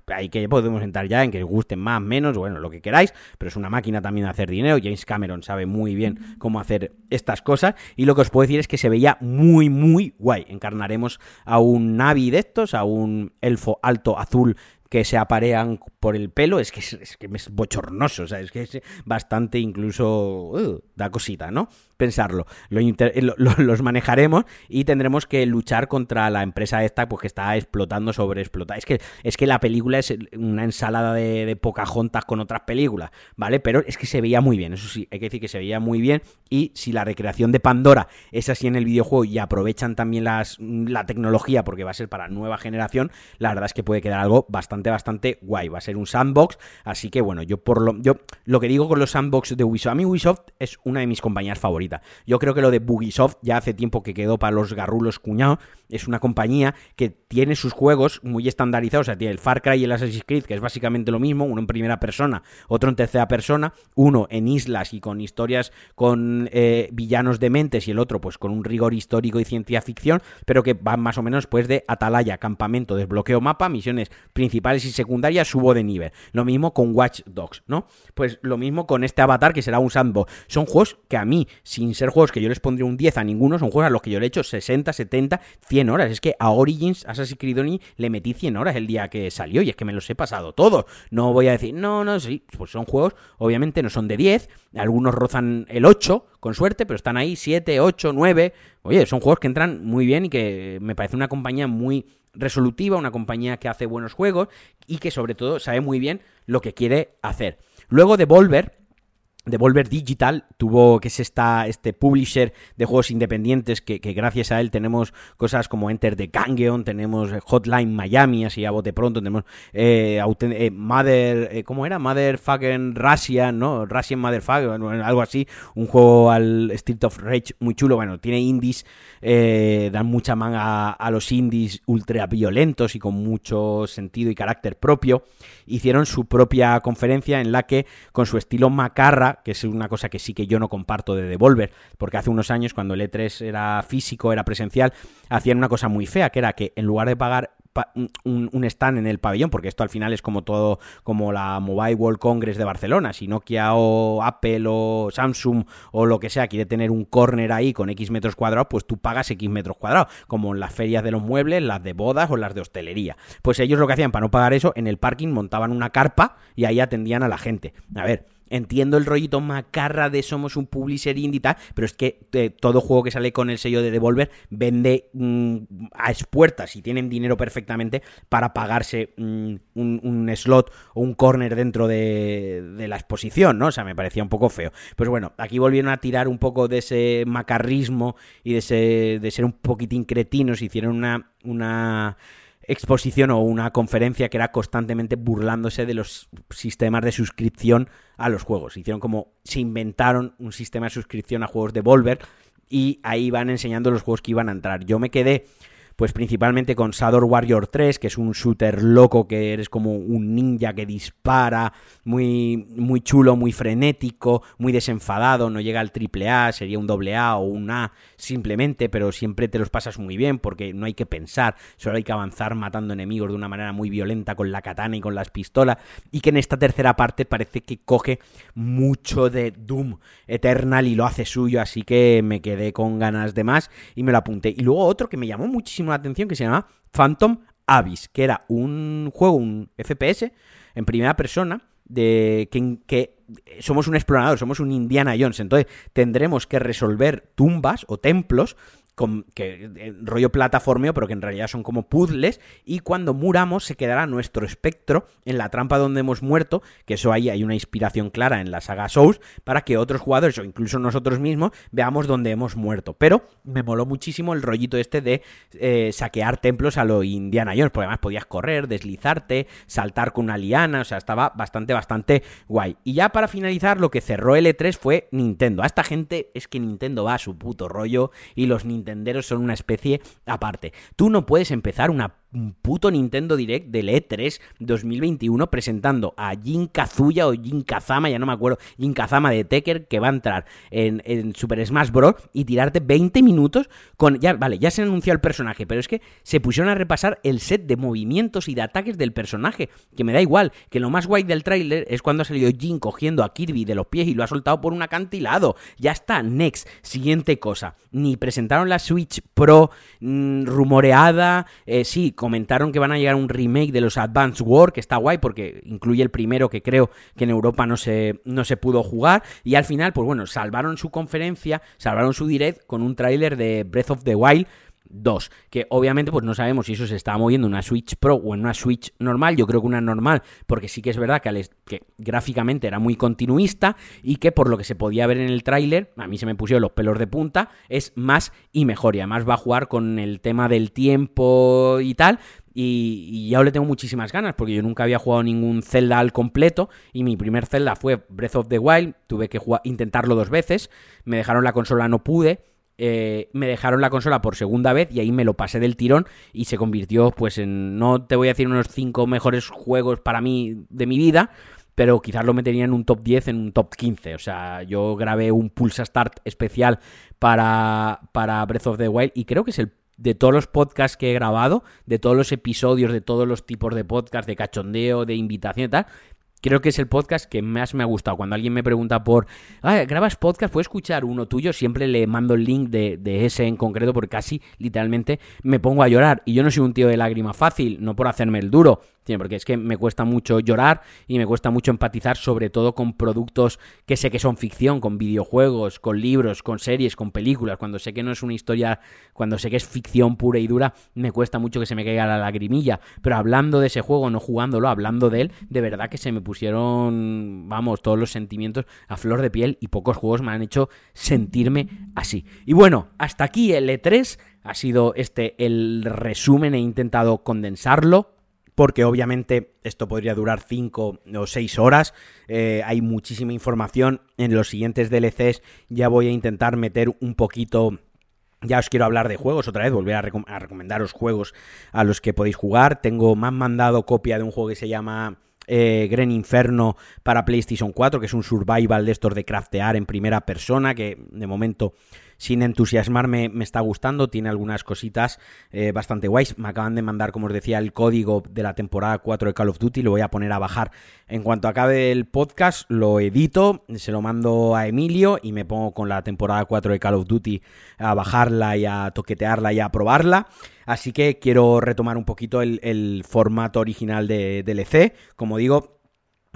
ahí que podemos entrar ya en que os gusten más, menos, bueno, lo que queráis, pero es una máquina también de hacer dinero. James Cameron sabe muy bien cómo hacer estas cosas. Y lo que os puedo decir es que se veía muy, muy guay. Encarnaremos a un Navi de estos, a un elfo alto azul que se aparean por el pelo, es que es, que es bochornoso, o sea, es que es bastante incluso uh, da cosita, ¿no? Pensarlo. los manejaremos y tendremos que luchar contra la empresa esta pues, que está explotando sobre explotar. Es que, es que la película es una ensalada de, de Pocahontas con otras películas, ¿vale? Pero es que se veía muy bien, eso sí, hay que decir que se veía muy bien y si la recreación de Pandora es así en el videojuego y aprovechan también las, la tecnología porque va a ser para nueva generación, la verdad es que puede quedar algo bastante, bastante guay. Va a ser un sandbox. Así que bueno, yo por lo, yo lo que digo con los sandbox de Ubisoft, a mí Ubisoft es una de mis compañías favoritas. Yo creo que lo de Bugisoft ya hace tiempo que quedó para los garrulos cuñados. Es una compañía que tiene sus juegos muy estandarizados. O sea, tiene el Far Cry y el Assassin's Creed, que es básicamente lo mismo, uno en primera persona, otro en tercera persona, uno en islas y con historias con eh, villanos dementes y el otro pues con un rigor histórico y ciencia ficción, pero que van más o menos pues de atalaya, campamento, desbloqueo mapa, misiones principales y secundarias, subo de nivel. Lo mismo con Watch Dogs, ¿no? Pues lo mismo con este Avatar que será un sandbox. Son juegos que a mí, sin ser juegos que yo les pondría un 10 a ninguno, son juegos a los que yo le he hecho 60, 70, 100 horas. Es que a Origins, Assassin's Creed le metí 100 horas el día que salió y es que me los he pasado todos. No voy a decir, no, no, sí, pues son juegos, obviamente no son de 10, algunos rozan el 8, con suerte, pero están ahí 7, 8, 9. Oye, son juegos que entran muy bien y que me parece una compañía muy resolutiva, una compañía que hace buenos juegos y que sobre todo sabe muy bien lo que quiere hacer. Luego Devolver Devolver Digital tuvo, que es esta, este publisher de juegos independientes que, gracias a él tenemos cosas como Enter the Gungeon, tenemos Hotline Miami, así a bote pronto, tenemos eh, eh, Mother, eh, ¿cómo era? Motherfucking Russian, ¿no? Russian Motherfucker, algo así, un juego al Street of Rage muy chulo, bueno, tiene indies, dan mucha manga a los indies ultra violentos y con mucho sentido y carácter propio, hicieron su propia conferencia en la que con su estilo macarra, que es una cosa que sí que yo no comparto de Devolver, porque hace unos años cuando el E3 era físico, era presencial, hacían una cosa muy fea, que era que en lugar de pagar un, stand en el pabellón, porque esto al final es como todo, como la Mobile World Congress de Barcelona. Si Nokia o Apple o Samsung o lo que sea quiere tener un corner ahí con X metros cuadrados, pues tú pagas X metros cuadrados, como en las ferias de los muebles, las de bodas o las de hostelería. Pues ellos lo que hacían para no pagar eso, en el parking montaban una carpa y ahí atendían a la gente. A ver, Entiendo el rollito macarra de somos un publisher indie y tal, pero es que eh, todo juego que sale con el sello de Devolver vende mm, a expuertas y tienen dinero perfectamente para pagarse mm, un, slot o un corner dentro de, la exposición, ¿no? O sea, me parecía un poco feo. Pues bueno, aquí volvieron a tirar un poco de ese macarrismo y de, ese, de ser un poquitín cretinos, hicieron una... una exposición o una conferencia que era constantemente burlándose de los sistemas de suscripción a los juegos. Hicieron como se inventaron un sistema de suscripción a juegos de Volver y ahí van enseñando los juegos que iban a entrar. Yo me quedé pues principalmente con Shadow Warrior 3, que es un shooter loco que eres como un ninja que dispara, muy, muy chulo, muy frenético, muy desenfadado, no llega al triple A, sería un doble A o un A simplemente, pero siempre te los pasas muy bien porque no hay que pensar, solo hay que avanzar matando enemigos de una manera muy violenta con la katana y con las pistolas, y que en esta tercera parte parece que coge mucho de Doom Eternal y lo hace suyo, así que me quedé con ganas de más y me lo apunté. Y luego otro que me llamó muchísimo la atención que se llama Phantom Abyss, que era un juego, un FPS en primera persona de que, que, somos un explorador, somos un Indiana Jones, entonces tendremos que resolver tumbas o templos que eh, rollo plataformeo, pero que en realidad son como puzzles, y cuando muramos se quedará nuestro espectro en la trampa donde hemos muerto, que eso ahí hay una inspiración clara en la saga Souls, para que otros jugadores o incluso nosotros mismos veamos dónde hemos muerto. Pero me moló muchísimo el rollito este de eh, saquear templos a lo Indiana Jones, porque además podías correr, deslizarte, saltar con una liana, o sea, estaba bastante, bastante guay. Y ya para finalizar, lo que cerró L3 fue Nintendo. A esta gente es que Nintendo va a su puto rollo y los Nintendo Nintenderos son una especie aparte. Tú no puedes empezar una un puto Nintendo Direct del E3 2021 presentando a Jin Kazuya o Jin Kazama, ya no me acuerdo, Jin Kazama de Tekker que va a entrar en, Super Smash Bros. y tirarte 20 minutos con... Ya, vale, ya se anunció el personaje, pero es que se pusieron a repasar el set de movimientos y de ataques del personaje, que me da igual, que lo más guay del tráiler es cuando ha salido Jin cogiendo a Kirby de los pies y lo ha soltado por un acantilado. Ya está, next, siguiente cosa. Ni presentaron la Switch Pro mm, rumoreada, eh, sí, comentaron que van a llegar un remake de los Advance War, que está guay porque incluye el primero que creo que en Europa no se, no se pudo jugar. Y al final, pues bueno, salvaron su conferencia, salvaron su direct con un tráiler de Breath of the Wild 2, que obviamente pues no sabemos si eso se está moviendo en una Switch Pro o en una Switch normal, yo creo que una normal, porque sí que es verdad que, que gráficamente era muy continuista y que por lo que se podía ver en el tráiler, a mí se me pusieron los pelos de punta, es más y mejor. Y además va a jugar con el tema del tiempo y tal, y, ya le tengo muchísimas ganas porque yo nunca había jugado ningún Zelda al completo. Y mi primer Zelda fue Breath of the Wild, tuve que intentarlo dos veces, me dejaron la consola, no pude, eh, me dejaron la consola por segunda vez y ahí me lo pasé del tirón y se convirtió pues en, no te voy a decir unos 5 mejores juegos para mí de mi vida, pero quizás lo metería en un top 10, en un top 15. O sea, yo grabé un Pulsa Start especial para, para Breath of the Wild y creo que es el de todos los podcasts que he grabado, de todos los episodios, de todos los tipos de podcast, de cachondeo, de invitación y tal, creo que es el podcast que más me ha gustado. Cuando alguien me pregunta por, ah, ¿grabas podcast? ¿Puedo escuchar uno tuyo? Siempre le mando el link de, ese en concreto porque casi literalmente me pongo a llorar. Y yo no soy un tío de lágrima fácil, no por hacerme el duro, Porque es que me cuesta mucho llorar y me cuesta mucho empatizar, sobre todo con productos que sé que son ficción, con videojuegos, con libros, con series, con películas. Cuando sé que no es una historia, cuando sé que es ficción pura y dura, me cuesta mucho que se me caiga la lagrimilla. Pero hablando de ese juego, no jugándolo, hablando de él, de verdad que se me pusieron, vamos, todos los sentimientos a flor de piel y pocos juegos me han hecho sentirme así. Y bueno, hasta aquí el E3. Ha sido este el resumen, he intentado condensarlo porque obviamente esto podría durar 5 o 6 horas. Eh, hay muchísima información. En los siguientes DLCs ya voy a intentar meter un poquito... Ya os quiero hablar de juegos otra vez, volver a, recomendaros juegos a los que podéis jugar. Tengo, me han mandado copia de un juego que se llama eh, Gren Inferno para PlayStation 4, que es un survival de estos de craftear en primera persona, que de momento sin entusiasmarme, me está gustando, tiene algunas cositas eh, bastante guays. Me acaban de mandar, como os decía, el código de la temporada 4 de Call of Duty, lo voy a poner a bajar. En cuanto acabe el podcast, lo edito, se lo mando a Emilio y me pongo con la temporada 4 de Call of Duty a bajarla y a toquetearla y a probarla. Así que quiero retomar un poquito el, el formato original de DLC. Como digo,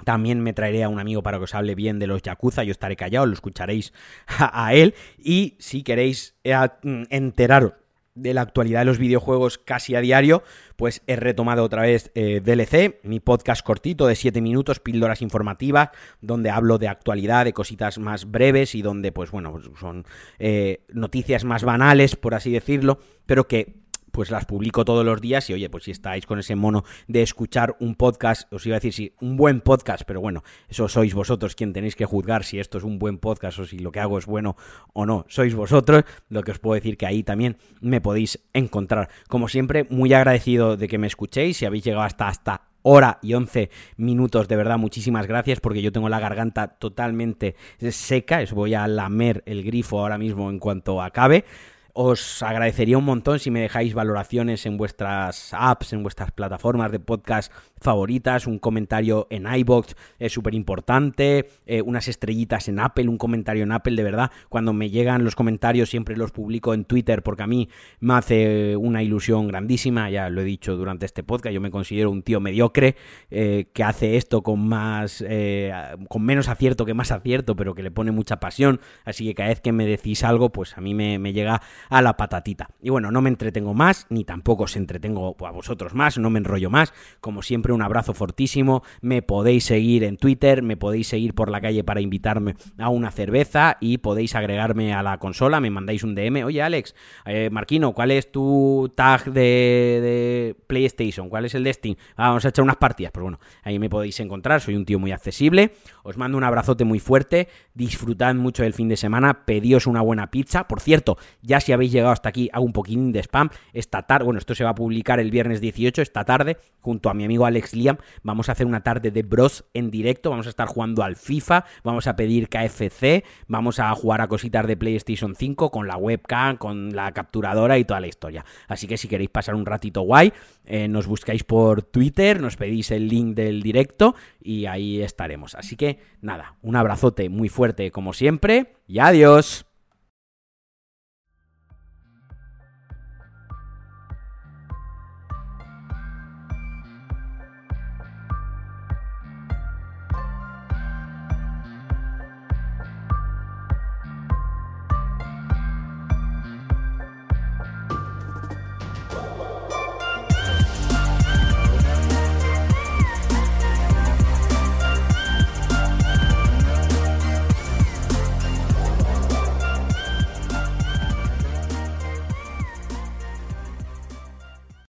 también me traeré a un amigo para que os hable bien de los Yakuza, yo estaré callado, lo escucharéis a, él. Y si queréis eh, mm, enteraros de la actualidad de los videojuegos casi a diario, pues he retomado otra vez eh, DLC, mi podcast cortito de 7 minutos, píldoras informativas, donde hablo de actualidad, de cositas más breves y donde, pues bueno, pues son eh, noticias más banales, por así decirlo, pero que pues las publico todos los días y oye, pues si estáis con ese mono de escuchar un podcast, os iba a decir si un buen podcast, pero bueno, eso sois vosotros quien tenéis que juzgar si esto es un buen podcast o si lo que hago es bueno o no, sois vosotros, lo que os puedo decir que ahí también me podéis encontrar. Como siempre, muy agradecido de que me escuchéis, si habéis llegado hasta hasta hora y 11 minutos. De verdad, muchísimas gracias porque yo tengo la garganta totalmente seca. Os voy a lamer el grifo ahora mismo en cuanto acabe. Os agradecería un montón si me dejáis valoraciones en vuestras apps, en vuestras plataformas de podcast favoritas, un comentario en iBox es súper importante, eh, unas estrellitas en Apple, un comentario en Apple, de verdad, cuando me llegan los comentarios siempre los publico en Twitter porque a mí me hace una ilusión grandísima, ya lo he dicho durante este podcast, yo me considero un tío mediocre eh, que hace esto con más, eh, con menos acierto que más acierto, pero que le pone mucha pasión, así que cada vez que me decís algo, pues a mí me llega a la patatita. Y bueno, no me entretengo más, ni tampoco os entretengo a vosotros más, no me enrollo más, como siempre un abrazo fortísimo. Me podéis seguir en Twitter, me podéis seguir por la calle para invitarme a una cerveza y podéis agregarme a la consola. Me mandáis un DM. Oye, Alex, eh, Marquino, ¿cuál es tu tag de, PlayStation? ¿Cuál es el de Steam? Ah, vamos a echar unas partidas. Pero bueno, ahí me podéis encontrar. Soy un tío muy accesible. Os mando un abrazote muy fuerte. Disfrutad mucho del fin de semana. Pedíos una buena pizza. Por cierto, ya si habéis llegado hasta aquí, hago un poquín de spam. Esta tarde, bueno, esto se va a publicar el viernes 18, esta tarde, junto a mi amigo Alex Liam, vamos a hacer una tarde de bros en directo, vamos a estar jugando al FIFA, vamos a pedir KFC, vamos a jugar a cositas de PlayStation 5 con la webcam, con la capturadora y toda la historia. Así que si queréis pasar un ratito guay, eh, nos buscáis por Twitter, nos pedís el link del directo y ahí estaremos. Así que nada, un abrazote muy fuerte como siempre y adiós.